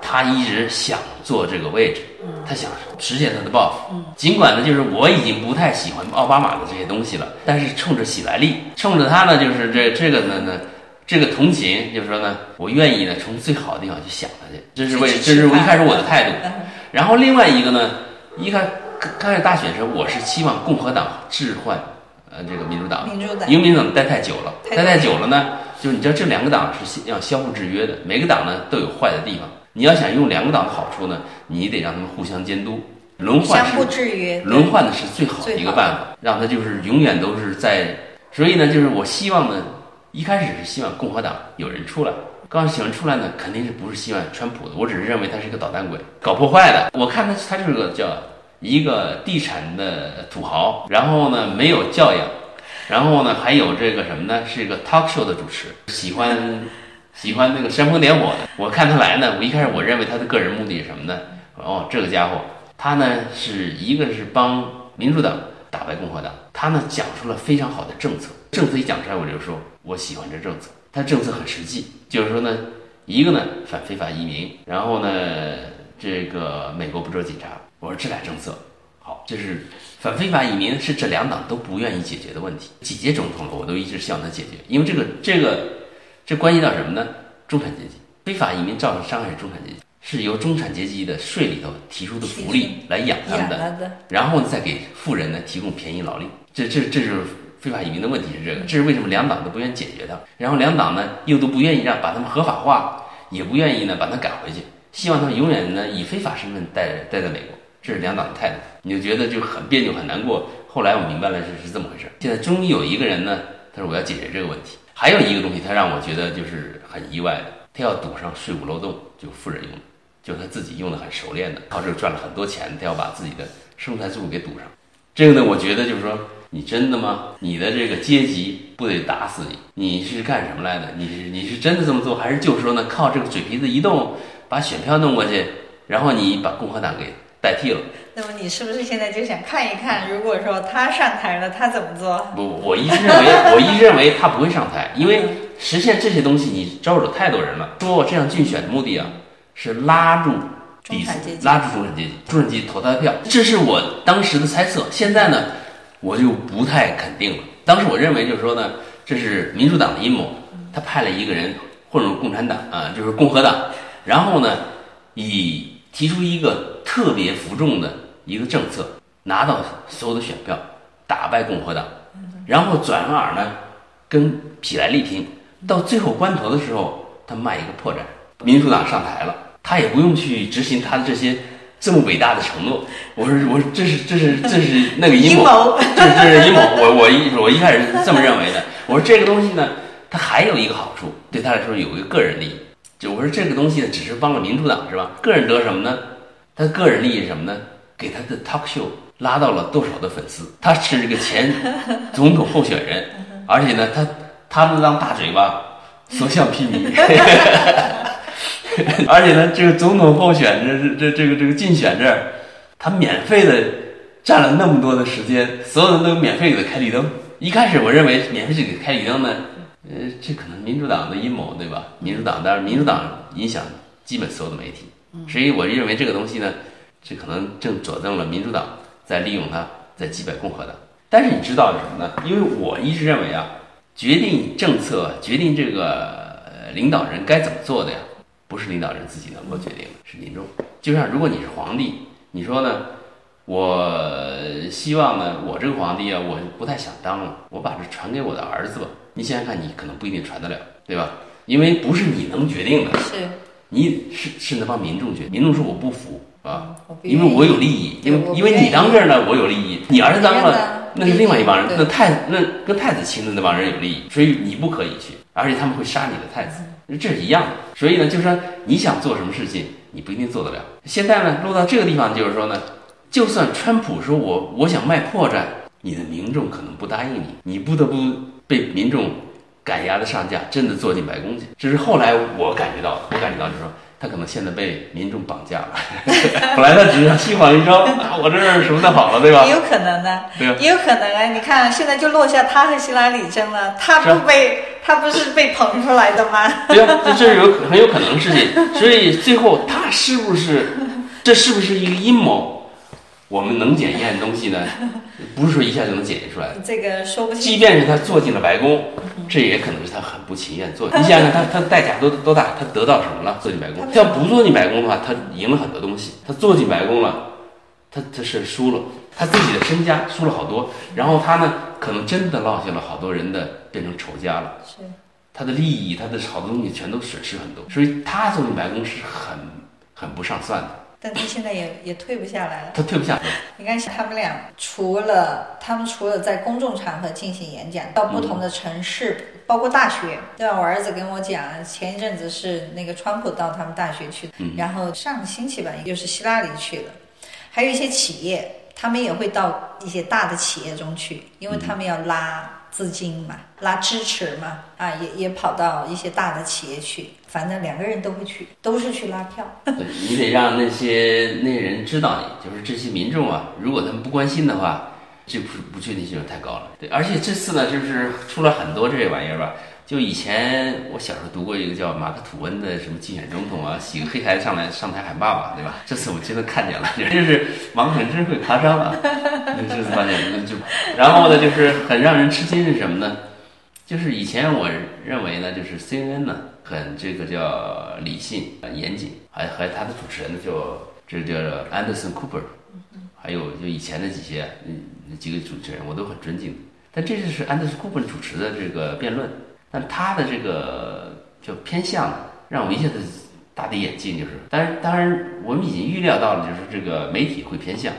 她一直想做这个位置，她想实现她的抱负。尽管呢，就是我已经不太喜欢奥巴马的这些东西了，但是冲着喜来利，冲着他呢，就是这这个呢呢。这个同情，就是说呢，我愿意呢从最好的地方去想他去，这是为，这是我一开始我的态度。嗯然后另外一个呢，一开刚开始大选的时候，我是希望共和党置换呃这个民主党，民主党。因为民主党待太久了，待太久了呢，就是你知道这两个党是要相互制约的，每个党呢都有坏的地方。你要想用两个党的好处呢，你得让他们互相监督，轮换相互是制约，轮换的是最好的一个办法，让他就是永远都是在。所以呢，就是我希望呢，一开始是希望共和党有人出来，刚喜欢出来呢，肯定是不是希望川普的，我只是认为他是一个捣蛋鬼，搞破坏的。我看他他就是个叫一个地产的土豪，然后呢没有教养，然后呢还有这个什么呢，是一个 talk show 的主持，喜欢喜欢那个煽风点火的。我看他来呢，我一开始我认为他的个人目的是什么呢？哦，这个家伙他呢是一个是帮民主党打败共和党，他呢讲出了非常好的政策，政策一讲出来我就说我喜欢这政策。它政策很实际，就是说呢，一个呢反非法移民，然后呢这个美国不做警察。我说这俩政策好，就是反非法移民是这两党都不愿意解决的问题。几届总统了，我都一直希望他解决，因为这个这个这关系到什么呢？中产阶级非法移民造成伤害中产阶级，是由中产阶级的税里头提出的福利来养他们的，然后再给富人呢提供便宜劳力。这这这就是。非法移民的问题是这个，这是为什么两党都不愿意解决它，然后两党呢又都不愿意让把他们合法化，也不愿意呢把它赶回去，希望他们永远呢以非法身份待待在美国，这是两党的态度，你就觉得就很别扭很难过。后来我明白了是是这么回事，现在终于有一个人呢，他说我要解决这个问题。还有一个东西，他让我觉得就是很意外的，他要堵上税务漏洞，就富人用的，就他自己用的很熟练的，靠这个赚了很多钱，他要把自己的生财之路给堵上。这个呢，我觉得就是说。你真的吗？你的这个阶级不得打死你？你是干什么来的？你是你是真的这么做，还是就是说呢，靠这个嘴皮子一动，把选票弄过去，然后你把共和党给代替了？那么你是不是现在就想看一看，如果说他上台了，他怎么做？不，我一直认为，<laughs> 我一直认为他不会上台，因为实现这些东西你招惹太多人了。说我这样竞选的目的啊，是拉住底层，拉住中产阶级，中产阶级投他的票，这是我当时的猜测。现在呢？我就不太肯定了。当时我认为就是说呢，这是民主党的阴谋，他派了一个人混入共产党啊，就是共和党，然后呢，以提出一个特别服众的一个政策，拿到所有的选票，打败共和党，然后转而呢跟痞来力拼，到最后关头的时候，他卖一个破绽，民主党上台了，他也不用去执行他的这些。这么伟大的承诺，我说我说这是这是这是那个阴谋，这是这是阴谋。我我一我一开始是这么认为的。我说这个东西呢，它还有一个好处，对他来说有一个个人利益。就我说这个东西呢，只是帮了民主党是吧？个人得什么呢？他个人利益是什么呢？给他的 talk show 拉到了多少的粉丝？他是这个前 <laughs> 总统候选人，而且呢，他他那张大嘴巴，所向披靡。<laughs> <laughs> 而且呢，这个总统候选这这这个这个竞选这儿，他免费的占了那么多的时间，所有人都免费给他开绿灯。一开始我认为免费给开绿灯呢，呃，这可能民主党的阴谋，对吧？民主党当然民主党影响基本所有的媒体，所以我认为这个东西呢，这可能正佐证了民主党在利用它在击败共和党。但是你知道是什么呢？因为我一直认为啊，决定政策、决定这个领导人该怎么做的呀。不是领导人自己能够决定的，是民众。就像如果你是皇帝，你说呢？我希望呢，我这个皇帝啊，我不太想当了，我把这传给我的儿子吧。你想想看，你可能不一定传得了，对吧？因为不是你能决定的，是，你是是那帮民众决定。民众说我不服啊，因为我有利益，因为因为你当这儿呢，我有利益。你儿子当了，那是另外一帮人，那太那跟太子亲的那帮人有利益，所以你不可以去，而且他们会杀你的太子。这是一样的，所以呢，就是说你想做什么事情，你不一定做得了。现在呢，落到这个地方，就是说呢，就算川普说我我想卖破绽，你的民众可能不答应你，你不得不被民众赶鸭子上架，真的坐进白宫去。这是后来我感觉到，我感觉到就是说。他可能现在被民众绑架了，<laughs> 本来他只是想心慌一招，我这儿什么都好了，对吧？也有可能的，对也有可能啊！你看现在就落下他和希拉里争了，他不被他不是被捧出来的吗？对啊，这这是有很有可能的事情，所以最后他是不是，这是不是一个阴谋？我们能检验的东西呢，不是说一下就能检验出来的。这个说不清。即便是他坐进了白宫，这也可能是他很不情愿做。你想想，他他代价多多大？他得到什么了？做进白宫。他要不做进白宫的话，他赢了很多东西。他做进白宫了，他他是输了，他自己的身家输了好多。然后他呢，可能真的落下了好多人的变成仇家了。是。他的利益，他的好多东西全都损失很多。所以他做进白宫是很很不上算的。但他现在也也退不下来了。他退不下来。你看，他们俩除了他们除了在公众场合进行演讲，到不同的城市，包括大学，对吧？我儿子跟我讲，前一阵子是那个川普到他们大学去，然后上个星期吧，又是希拉里去了，还有一些企业，他们也会到一些大的企业中去，因为他们要拉。资金嘛，拉支持嘛，啊，也也跑到一些大的企业去，反正两个人都会去，都是去拉票。你得让那些那些人知道你，就是这些民众啊，如果他们不关心的话，这不不确定性就太高了。对，而且这次呢，就是出了很多这些玩意儿吧。就以前我小时候读过一个叫马克吐温的什么竞选总统啊，洗个黑孩子上来上台喊爸爸，对吧？这次我真的看见了，<laughs> 就是王肯真会爬山啊！<laughs> 这次发现就，然后呢，就是很让人吃惊是什么呢？就是以前我认为呢，就是 CNN 呢很这个叫理性、很严谨，还还他的主持人呢叫这叫 Anderson Cooper，还有就以前的几些那几个主持人我都很尊敬，但这次是 Anderson Cooper 主持的这个辩论。但他的这个就偏向，让我一下子大跌眼镜，就是，当然，当然，我们已经预料到了，就是这个媒体会偏向，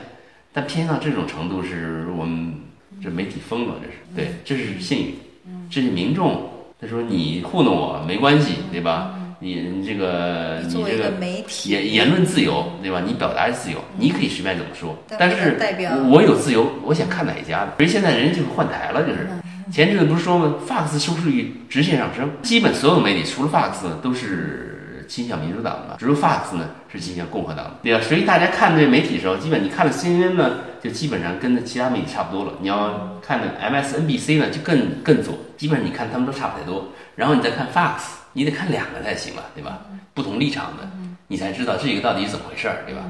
但偏向到这种程度，是我们这媒体疯了，这是，对，这是信誉，这是民众，他说你糊弄我没关系，对吧？你这个你这个言言论自由，对吧？你表达自由，你可以随便怎么说，但是我有自由，我想看哪一家的，所以现在人就换台了，就是。前阵子不是说吗？Fox 收视率直线上升，基本所有的媒体除了 Fox，都是倾向民主党的，只有 Fox 呢是倾向共和党的，对吧？所以大家看这媒体的时候，基本你看了 CNN 呢，就基本上跟那其他媒体差不多了。你要看那 MSNBC 呢，就更更左，基本上你看他们都差不太多。然后你再看 Fox，你得看两个才行了，对吧？不同立场的，你才知道这个到底是怎么回事儿，对吧？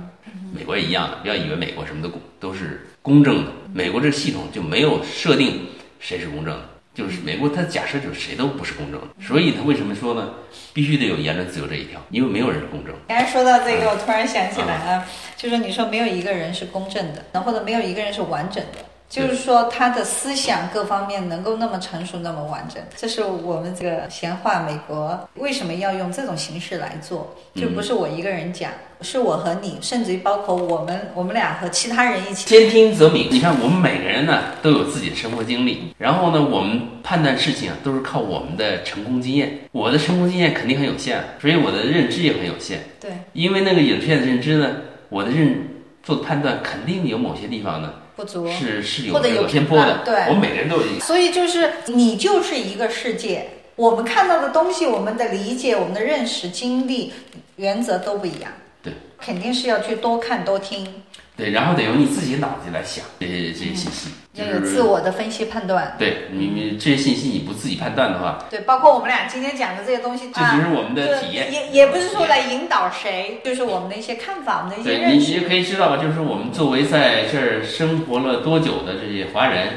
美国也一样的，不要以为美国什么都公都是公正的，美国这系统就没有设定。谁是公正的？就是美国，他假设就是谁都不是公正的，所以他为什么说呢？必须得有言论自由这一条，因为没有人是公正。刚才说到这个，我突然想起来了，就是你说没有一个人是公正的，或者没有一个人是完整的。就是说，他的思想各方面能够那么成熟、那么完整，这是我们这个闲话。美国为什么要用这种形式来做？就不是我一个人讲，是我和你，甚至于包括我们，我们俩和其他人一起。兼听则明。你看，我们每个人呢都有自己的生活经历，然后呢，我们判断事情啊都是靠我们的成功经验。我的成功经验肯定很有限，所以我的认知也很有限。对，因为那个有限的认知呢，我的认做判断肯定有某些地方呢。不足是是有有偏颇的，对，我们每个人都有一个。所以就是你就是一个世界，我们看到的东西，我们的理解，我们的认识、经历、原则都不一样。对，肯定是要去多看多听。对，然后得用你自己脑子来想这些这些信息，要有自我的分析判断。对你，你这些信息你不自己判断的话，对，包括我们俩今天讲的这些东西，这就是我们的体验。也也不是说来引导谁，就是我们的一些看法，我们的一些认识。你你可以知道吧，就是我们作为在这儿生活了多久的这些华人，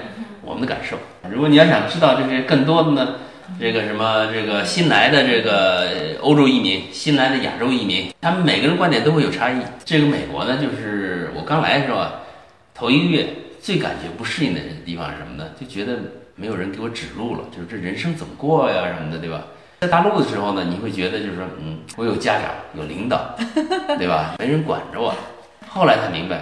我们的感受。如果你要想知道这些更多的呢？这个什么，这个新来的这个欧洲移民，新来的亚洲移民，他们每个人观点都会有差异。这个美国呢，就是我刚来的时候，头一个月最感觉不适应的地方是什么呢？就觉得没有人给我指路了，就是这人生怎么过呀什么的，对吧？在大陆的时候呢，你会觉得就是说，嗯，我有家长，有领导，对吧？没人管着我。后来才明白，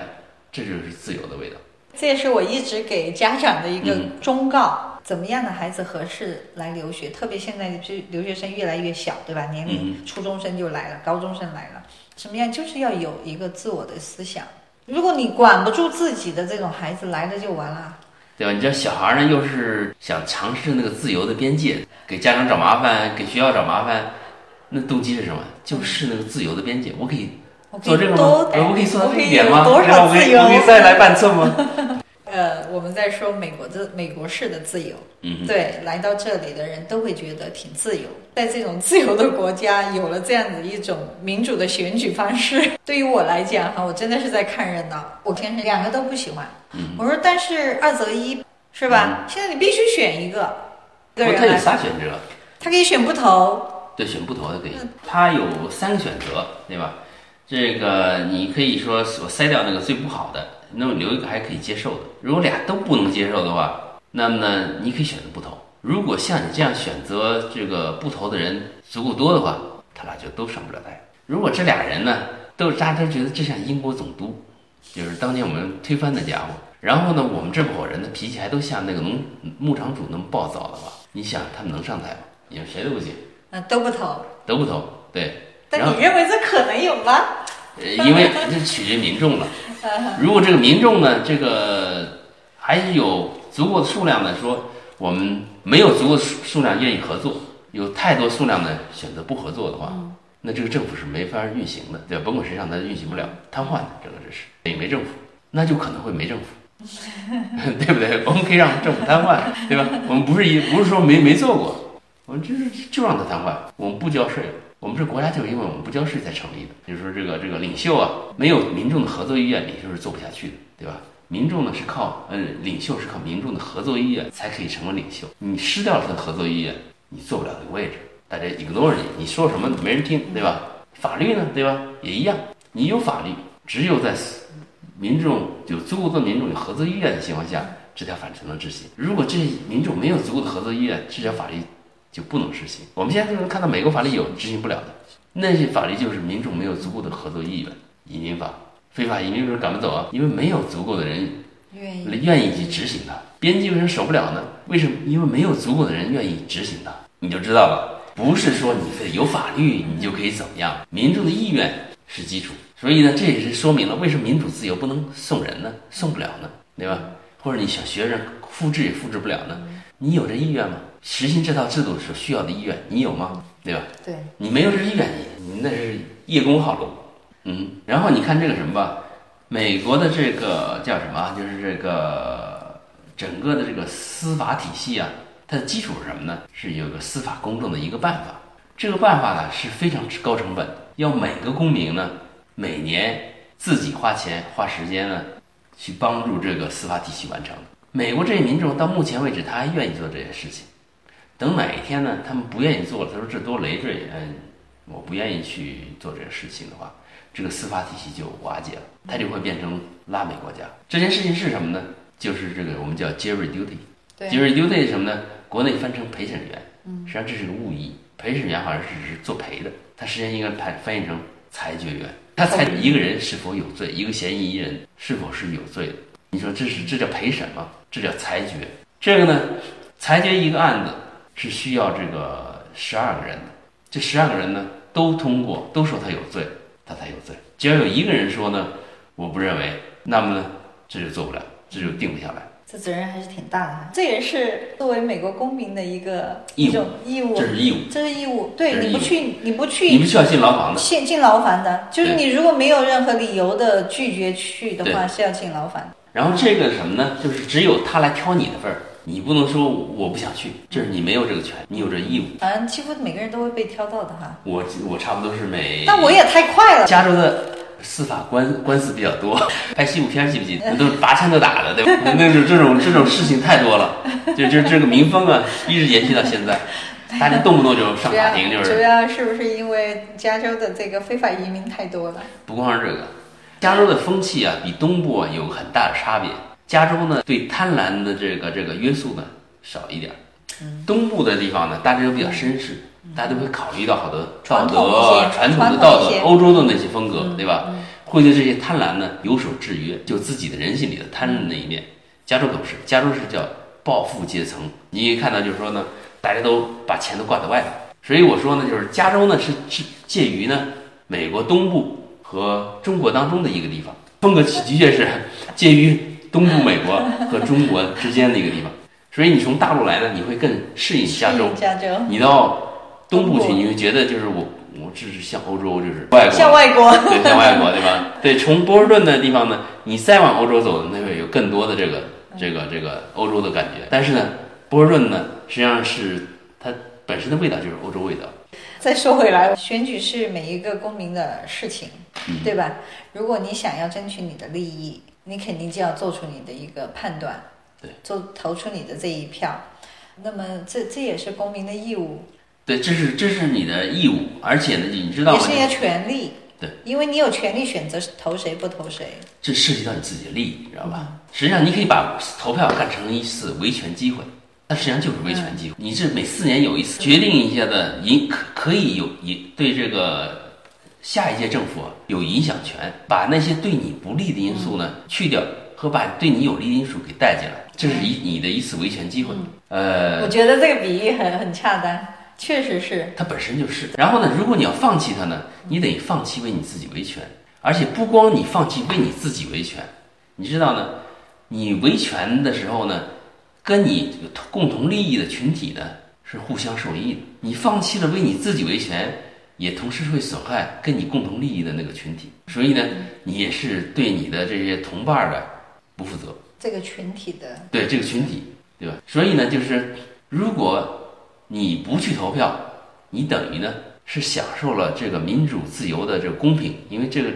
这就是自由的味道。这也是我一直给家长的一个忠告。怎么样的孩子合适来留学？特别现在就留学生越来越小，对吧？年龄初中生就来了，高中生来了。什么样？就是要有一个自我的思想。如果你管不住自己的这种孩子来了就完了，对吧？你这小孩呢，又是想尝试那个自由的边界，给家长找麻烦，给学校找麻烦，那动机是什么？就是那个自由的边界。我可以做这个吗？我可以做到这一点吗？多少自由？我可以再来半次吗？呃，我们在说美国的美国式的自由，嗯，对，来到这里的人都会觉得挺自由。在这种自由的国家，有了这样的一种民主的选举方式，<laughs> 对于我来讲哈，我真的是在看热闹。我天生两个都不喜欢，嗯我说但是二择一，是吧？现在你必须选一个，个人他有仨选择，他可以选不投，对，选不投的可以。他有三个选择，对吧？这个你可以说我筛掉那个最不好的。那么留一个还可以接受的，如果俩都不能接受的话，那么呢，你可以选择不投。如果像你这样选择这个不投的人足够多的话，他俩就都上不了台。如果这俩人呢都大家都觉得这像英国总督，就是当年我们推翻的家伙。然后呢，我们这伙人的脾气还都像那个农牧场主那么暴躁的话，你想他们能上台吗？你们谁都不行，啊，都不投。都不投。对，但你认为这可能有吗？呃，因为这取决于民众了。<laughs> 如果这个民众呢，这个还是有足够的数量呢，说我们没有足够数数量愿意合作，有太多数量呢选择不合作的话，那这个政府是没法运行的，对吧？甭管谁上他，运行不了，瘫痪的，这个这是也没政府，那就可能会没政府。<laughs> 对不对？我们可以让政府瘫痪，对吧？我们不是一不是说没没做过，我们就是就让它瘫痪，我们不交税，我们这国家就是因为我们不交税才成立的。就是说这个这个领袖啊，没有民众的合作意愿，领袖是做不下去的，对吧？民众呢是靠嗯领袖是靠民众的合作意愿才可以成为领袖，你失掉了他的合作意愿，你做不了这个位置，大家 ignore 你，你说什么没人听，对吧？法律呢，对吧？也一样，你有法律，只有在民众有足够的民众有合作意愿的情况下，这条法才能执行。如果这些民众没有足够的合作意愿，这条法律就不能实行。我们现在就能看到美国法律有执行不了的，那些法律就是民众没有足够的合作意愿。移民法、非法移民为什么赶不走啊？因为没有足够的人愿意。愿意去执行它。边境为什么守不了呢？为什么？因为没有足够的人愿意执行它。你就知道了，不是说你非得有法律你就可以怎么样，民众的意愿是基础。所以呢，这也是说明了为什么民主自由不能送人呢？送不了呢，对吧？或者你想学人复制也复制不了呢？你有这意愿吗？实行这套制度所需要的意愿，你有吗？对吧？对，你没有这意愿，你你那是叶公好龙。嗯，然后你看这个什么吧，美国的这个叫什么啊？就是这个整个的这个司法体系啊，它的基础是什么呢？是有个司法公正的一个办法。这个办法呢是非常高成本，要每个公民呢每年自己花钱花时间呢去帮助这个司法体系完成。美国这些民众到目前为止他还愿意做这些事情，等哪一天呢他们不愿意做了，他说这多累赘，嗯，我不愿意去做这个事情的话。这个司法体系就瓦解了，它就会变成拉美国家。这件事情是什么呢？就是这个我们叫 jury duty。对 jury duty 是什么呢？国内翻成陪审员，实际上这是个误译。陪审员好像是只是作陪的，他实际上应该判翻译成裁决员。他裁一个人是否有罪，一个嫌疑人是否是有罪的。你说这是这叫陪审吗？这叫裁决。这个呢，裁决一个案子是需要这个十二个人的，这十二个人呢都通过，都说他有罪。他才有罪。只要有一个人说呢，我不认为，那么呢，这就做不了，这就定不下来。这责任还是挺大的哈。这也是作为美国公民的一个义务一种义务，这是义务，这是义务。对，你不去，你不去，你不需要进牢房的。进进牢房的，就是你如果没有任何理由的拒绝去的话，是要进牢房的。然后这个什么呢？就是只有他来挑你的份儿，你不能说我不想去，这是你没有这个权，你有这义务。反正几乎每个人都会被挑到的哈。我我差不多是每那我也太快了。加州的司法官官司比较多，<laughs> 拍西部片记不记得？那都是拔枪就打的，对吧？<laughs> 那种这种这种事情太多了，就就这个民风啊，一直延续到现在，<laughs> 大家动不动就上法庭，就是主要是不是因为加州的这个非法移民太多了？不光是这个，加州的风气啊，比东部啊有很大的差别。加州呢，对贪婪的这个这个约束呢少一点儿，东部的地方呢，大家都比较绅士，大家都会考虑到好多道德、些。传统的道德、欧洲的那些风格，对吧？会对这些贪婪呢有所制约，就自己的人性里的贪婪那一面。加州可不是，加州是叫暴富阶层。你一看到，就是说呢，大家都把钱都挂在外头。所以我说呢，就是加州呢是是介于呢美国东部和中国当中的一个地方，风格的确是介于东部美国和中国之间的一个地方。所以你从大陆来呢，你会更适应加州。加州你到东部去，你会觉得就是我我这是像欧洲，就是外国，像外国，对，像外国，对吧？对，从波士顿的地方呢，你再往欧洲走，那会有更多的这个这个这个欧洲的感觉。但是呢，波士顿呢，实际上是它本身的味道就是欧洲味道。再说回来，选举是每一个公民的事情，嗯对吧？如果你想要争取你的利益，你肯定就要做出你的一个判断，对，做投出你的这一票。那么这这也是公民的义务，对，这是这是你的义务，而且呢，你知道吗也是？你的权利。对，因为你有权利选择投谁不投谁。这涉及到你自己的利益，你知道吧？实际上，你可以把投票看成一次维权机会，那实际上就是维权机会。你是每四年有一次决定一下的你，可可以有一对这个下一届政府有影响权，把那些对你不利的因素呢去掉，和把对你有利的因素给带进来，这是一你的一次维权机会。呃，我觉得这个比喻很很恰当，确实是。它本身就是。然后呢，如果你要放弃它呢，你得放弃为你自己维权，而且不光你放弃为你自己维权，你知道呢，你维权的时候呢，跟你共同利益的群体呢是互相受益的。你放弃了为你自己维权，也同时会损害跟你共同利益的那个群体，所以呢，你也是对你的这些同伴儿的不负责。这个群体的对这个群体，对吧？所以呢，就是如果你不去投票，你等于呢是享受了这个民主自由的这个公平，因为这个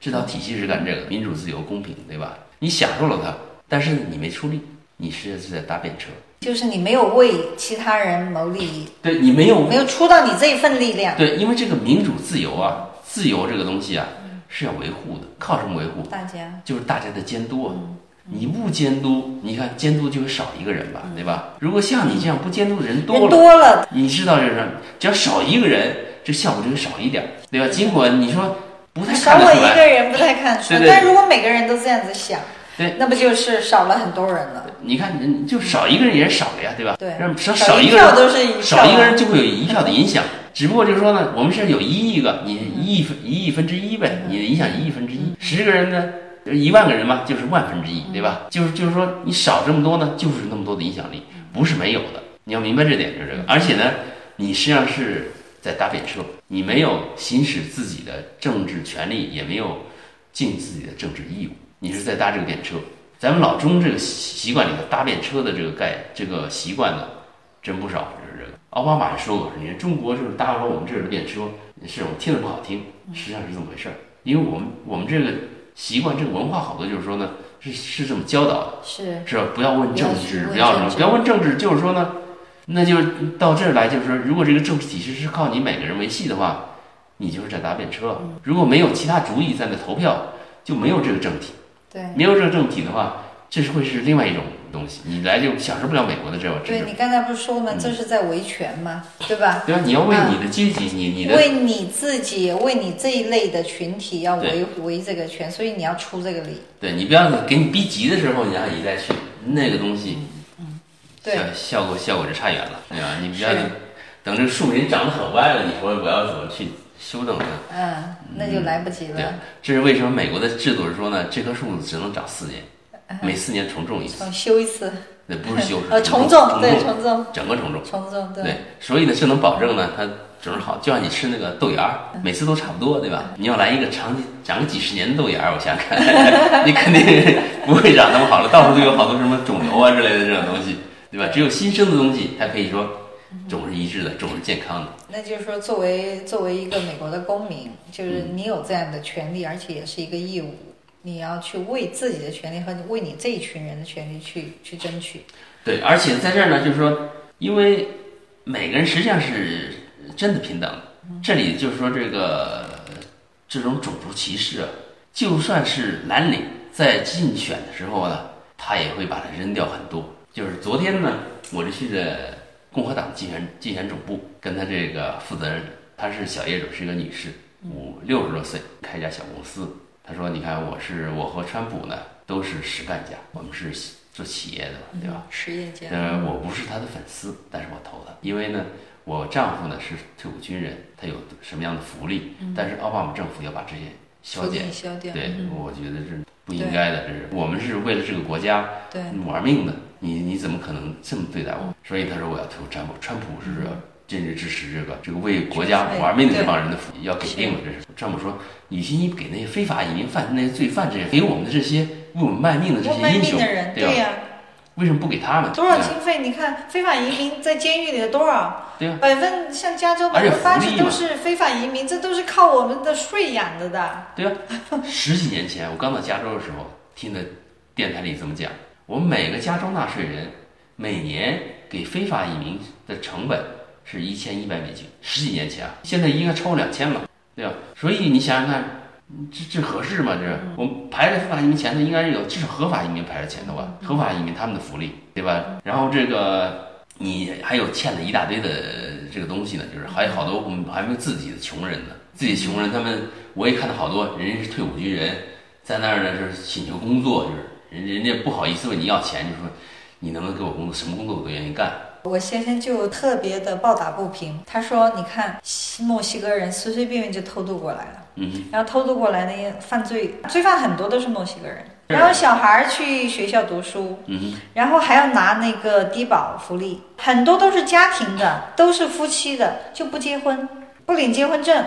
这套体系是干这个民主自由公平，对吧？你享受了它，但是你没出力，你实际上是在搭便车，就是你没有为其他人谋利益，对你没有没有出到你这一份力量。对，因为这个民主自由啊，自由这个东西啊是要维护的，靠什么维护？大家就是大家的监督啊。你不监督，你看监督就会少一个人吧，对吧？如果像你这样不监督的人多人了，多了，你知道这是，只要少一个人，这效果就会少一点，对吧？尽管你说不太少我一看得出来，个人不太看出来，对对但如果每个人都这样子想，对，那不就是少了很多人了？你看人就少一个人也是少了呀，对吧？对让少少一个人票都是一少一个啊人就会有一票的影响。只不过就是说呢，我们是有一亿个，你一亿分一亿分之一呗，你的影响一亿分之一，十个人呢，一万个人嘛，就是万分之一，对吧？就是就是说你少这么多呢，就是那么多的影响力，不是没有的。你要明白这点，就是这个。而且呢，你实际上是在搭便车，你没有行使自己的政治权利，也没有尽自己的政治义务，你是在搭这个便车。咱们老中这个习习惯里头搭便车的这个概这个习惯呢，真不少。就是这个，奥巴马还说过，你看中国就是搭了我们这儿的便车，是我听着不好听，实际上是这么回事儿。因为我们我们这个习惯这个文化好多就是说呢，是是这么教导的，是是吧？不要问政治，不不要什么，不要问政治，就是说呢，那就到这儿来，就是说，如果这个政治体制是靠你每个人维系的话，你就是在搭便车。如果没有其他主意在那投票，就没有这个政体。对。没有这个政体的话，这是会是另外一种东西，你来就享受不了美国的这种，对你刚才不是说吗？这是在维权嘛，对吧？对吧？你要为你的阶级，你你的为你自己，为你这一类的群体要维维这个权，所以你要出这个力。对你不要给你逼急的时候，你再去那个东西，嗯对效效果效果就差远了，对吧？你不要等这个树已经长得很歪了，你说我要怎么去修正的？嗯，那就来不及了对。，这是为什么美国的制度是说呢？这棵树只能长四年，每四年重种一次，重修一次，那不是 <laughs> 修，呃，重种，对，重种，整个重种。重种，对，所以呢，是能保证呢，它种好，就像你吃那个豆芽儿，每次都差不多，对吧？你要来一个长长个几十年的豆芽儿，我想想看，<laughs> 你肯定不会长那么好了，到处都有好多什么肿瘤啊之类的这种东西，对吧？只有新生的东西才可以说种是一致的，种是健康的。那就是说，作为作为一个美国的公民，就是你有这样的权利，而且也是一个义务，你要去为自己的权利和为你这一群人的权利去去争取。对，而且在这儿呢，就是说，因为每个人实际上是真的平等的。这里就是说，这个这种种族歧视啊，就算是蓝领在竞选的时候呢，他也会把它扔掉很多。就是昨天呢，我就去的共和党竞选竞选总部，跟他这个负责人，她是小业主，是一个女士，五六十多岁，开一家小公司。她说：“你看，我是我和川普呢都是实干家，我们是做企业的，对吧？实业家，呃，我不是他的粉丝，但是我投他，因为呢，我丈夫呢是退伍军人，他有什么样的福利，但是奥巴马政府要把这些消减，尽消掉。对，嗯我觉得是不应该的，这是我们是为了这个国家对，玩命的，你你怎么可能这么对待我？所以他说我要投川普，川普是要坚决支持这个这个为国家玩命的这帮人的福利要给定了，这是川普说，与其你给那些非法移民犯那些罪犯这些，给我们的这些为我们卖命的这些英雄，对吧？呀、为什么不给他们？多少经费？你看非法移民在监狱里的多少？对啊百分像加州百分之八十都是非法移民，这都是靠我们的税养着的。对啊，十几年前我刚到加州的时候，听的电台里这么讲，我们每个加州纳税人每年给非法移民的成本是一千一百美金。十几年前啊，现在应该超过两千了，对吧？所以你想想看，这这合适吗？这我们排在非法移民前头，应该是有至少合法移民排在前头吧？合法移民他们的福利，对吧？然后这个你还有欠了一大堆的这个东西呢，就是还有好多我们还没有自己的穷人呢，自己穷人，他们我也看到好多人家是退伍军人，在那儿呢是请求工作，就是人人家不好意思问你要钱，就说你能不能给我工作，什么工作我都愿意干。我先生就特别的抱打不平，他说：“你看，墨西哥人随随便便就偷渡过来了，嗯，然后偷渡过来那些犯罪罪犯很多都是墨西哥人，然后小孩儿去学校读书，嗯然后还要拿那个低保福利，很多都是家庭的，都是夫妻的，就不结婚，不领结婚证，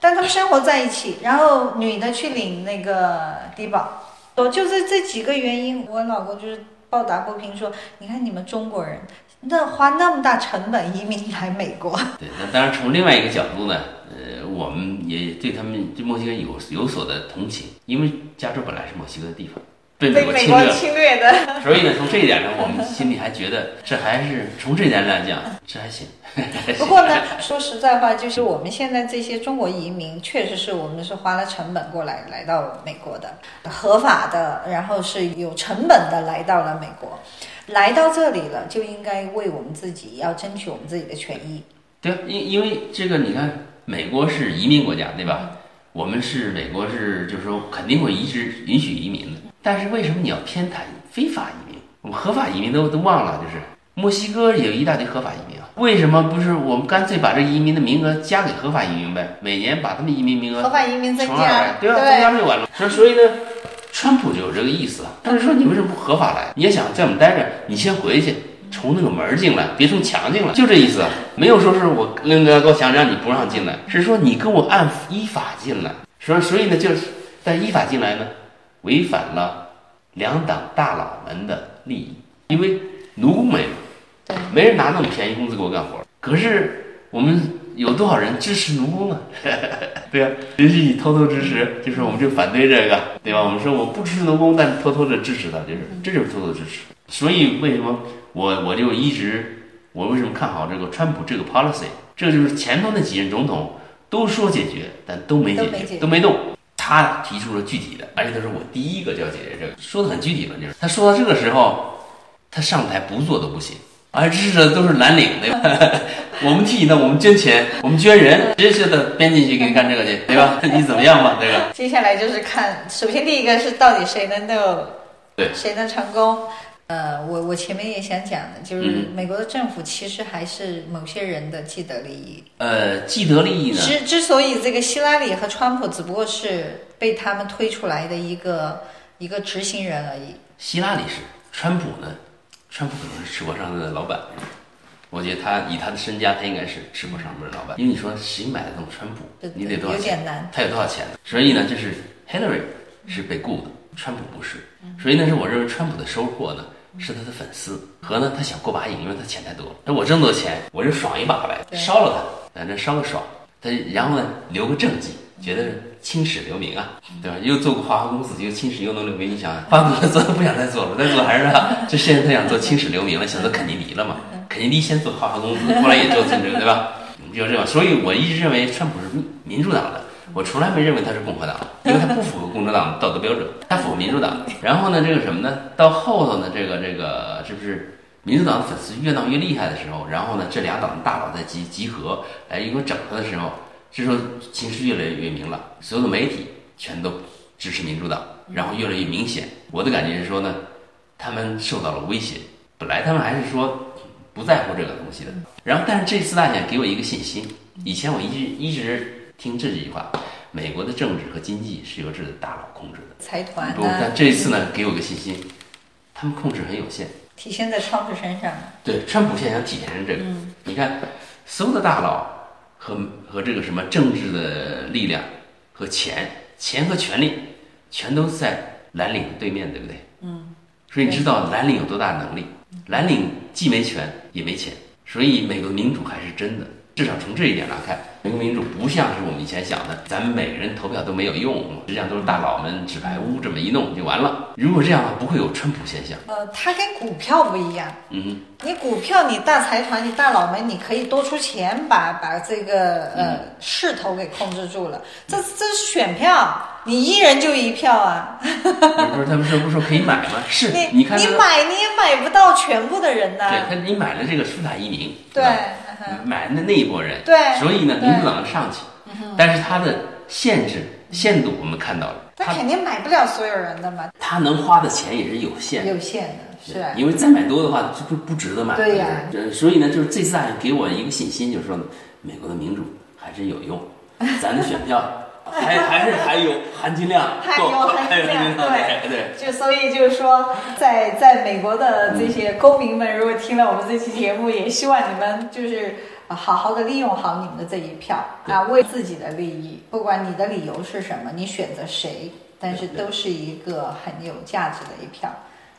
但他们生活在一起，然后女的去领那个低保，我就是这几个原因，我老公就是抱打不平说，你看你们中国人。那花那么大成本移民来美国，对，那当然从另外一个角度呢，呃，我们也对他们对墨西哥有有所的同情，因为加州本来是墨西哥的地方，被美国国侵略了，侵略的。<laughs> 所以呢，从这一点上，我们心里还觉得这还是从这点来讲，这还行。不过呢，说实在话，就是我们现在这些中国移民，确实是我们是花了成本过来来到美国的，合法的，然后是有成本的来到了美国，来到这里了，就应该为我们自己要争取我们自己的权益。对啊，因因为这个你看，美国是移民国家，对吧？我们是美国是就是说肯定会一直允许移民的，但是为什么你要偏袒非法移民？我们合法移民都都忘了，就是墨西哥也有一大堆合法移民啊，为什么不是我们干脆把这移民的名额加给合法移民呗？每年把他们移民名额合法移民增加，倍，对啊，增加不就完了？所以所以呢，川普就有这个意思啊。但是说你为什么不合法来？你也想在我们待着，你先回去，从那个门儿进来，别从墙进来，就这意思啊。没有说是我那个高墙让你不让进来，是说你跟我按依法进来。所以所以呢，就是但依法进来呢，违反了两党大佬们的利益，因为奴工没了。没人拿那么便宜工资给我干活。可是我们有多少人支持奴工呢？<laughs> 对呀、允许你偷偷支持，就是我们就反对这个，对吧？我们说我不支持奴工，但偷偷的支持他，就是这就是偷偷支持。所以为什么我我就一直我为什么看好这个川普这个 policy？这就是前头那几任总统都说解决，但都没解决，都没解决都没动。他提出了具体的，而且他说我第一个就要解决这个，说的很具体了，就是他说到这个时候，他上台不做都不行。而支持者都是蓝领，对吧？<laughs> 我们替你呢，我们捐钱，我们捐人，直接的编进去给你干这个去，对吧？<laughs> 你怎么样吧，对吧接下来就是看，首先第一个是到底谁能够，对谁能成功。呃，我我前面也想讲的，就是嗯美国的政府其实还是某些人的既得利益。呃，既得利益呢，之之所以这个希拉里和川普只不过是被他们推出来的一个一个执行人而已。希拉里是，川普呢，川普可能是吃货上的老板，我觉得他以他的身家，他应该是吃货上面的老板，因为你说谁买得动川普，你得多少有钱？点难。他有多少钱呢？所以呢，就是 Hillary 是被雇的，川普不是，所以那是我认为川普的收获呢。是他的粉丝和呢，他想过把瘾，因为他钱太多了。那我这么多钱，我就爽一把呗，烧了他，反正烧个爽。他然后呢，留个政绩，觉得青史留名啊，对吧？又做过花花公子，又青史又能留名。你想，华华公子做不想再做了，再做还是啊，这现在他想做青史留名了，想做肯尼迪了嘛？肯尼迪先做花花公子，后来也做竞争，对吧？<laughs> 就这样，所以我一直认为川普是民民主党的。我从来没认为他是共和党，因为他不符合共和党的道德标准，他符合民主党。然后呢，这个什么呢？到后头呢，这个这个是不是民主党的粉丝越闹越厉害的时候，然后呢，这两党的大佬在集集合来一个整他的时候，这时候情势越来越明了，所有的媒体全都支持民主党，然后越来越明显。我的感觉是说呢，他们受到了威胁。本来他们还是说不在乎这个东西的，然后但是这次大选给我一个信心。以前我一直一直。听这句话，美国的政治和经济是由这大佬控制的，财团不，但这一次呢，给我个信心，他们控制很有限，体现在川普身上。对，川普现在想体现成这个。嗯你看，所有的大佬和和这个什么政治的力量和钱，钱和权力，全都在蓝领的对面，对不对？嗯。所以你知道蓝领有多大能力？蓝领既没权也没钱，所以美国民主还是真的。至少从这一点来看，美国民主不像是我们以前想的，咱们每个人投票都没有用，实际上都是大佬们纸牌屋这么一弄就完了。如果这样的话，不会有川普现象。呃，它跟股票不一样。嗯你股票，你大财团，你大佬们，你可以多出钱把把这个呃势头给控制住了。这这是选票，你一人就一票啊。哼，不是他们说不是说可以买吗？<laughs> 是，你看、你、买你也买不到全部的人呐。对他，你买了这个舒塔移民，对买的那一波人，对所以呢，对民主党上去，但是他的限制限度我们看到了，他肯定买不了所有人的嘛，他能花的钱也是有限。有限的，是啊。因为再买多的话，这不不值得买。对呀这所以呢，就是这次大选给我一个信心，就是说呢，美国的民主还是有用，<laughs> 咱的选票还还是还有含金量，还有含金量，对对。就所以就是说，在在美国的这些公民们，如果听了我们这期节目，也希望你们就是啊好好的利用好你们的这一票啊，为自己的利益，不管你的理由是什么，你选择谁，但是都是一个很有价值的一票。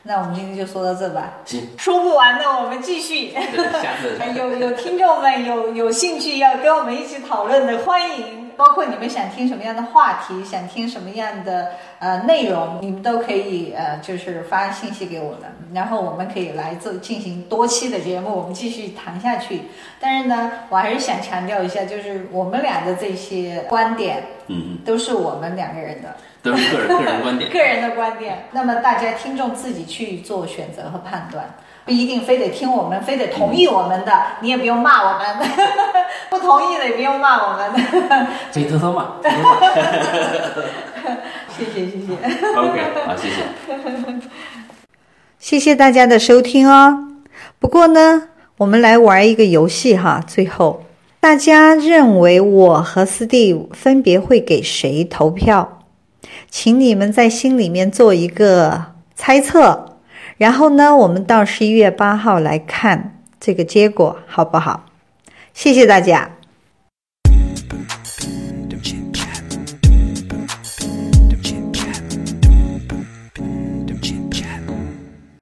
那我们今天就说到这吧，行，说不完的我们继续。对下次 <laughs> 有有听众们有有兴趣要跟我们一起讨论的，欢迎。包括你们想听什么样的话题，想听什么样的呃内容，你们都可以呃就是发信息给我们，然后我们可以来做进行多期的节目，我们继续谈下去。但是呢，我还是想强调一下，就是我们俩的这些观点嗯，都是我们两个人的。都是个人个人观点。<laughs> 个人的观点，那么大家听众自己去做选择和判断，不一定非得听我们，非得同意我们的，你也不用骂我们，<laughs> 不同意的也不用骂我们，可以偷偷骂，<laughs> 偷偷骂。谢谢谢谢，OK，好，谢谢。谢谢大家的收听哦。不过呢，我们来玩一个游戏哈，最后大家认为我和斯蒂分别会给谁投票？请你们在心里面做一个猜测，然后呢，我们到十一月八号来看这个结果，好不好？谢谢大家。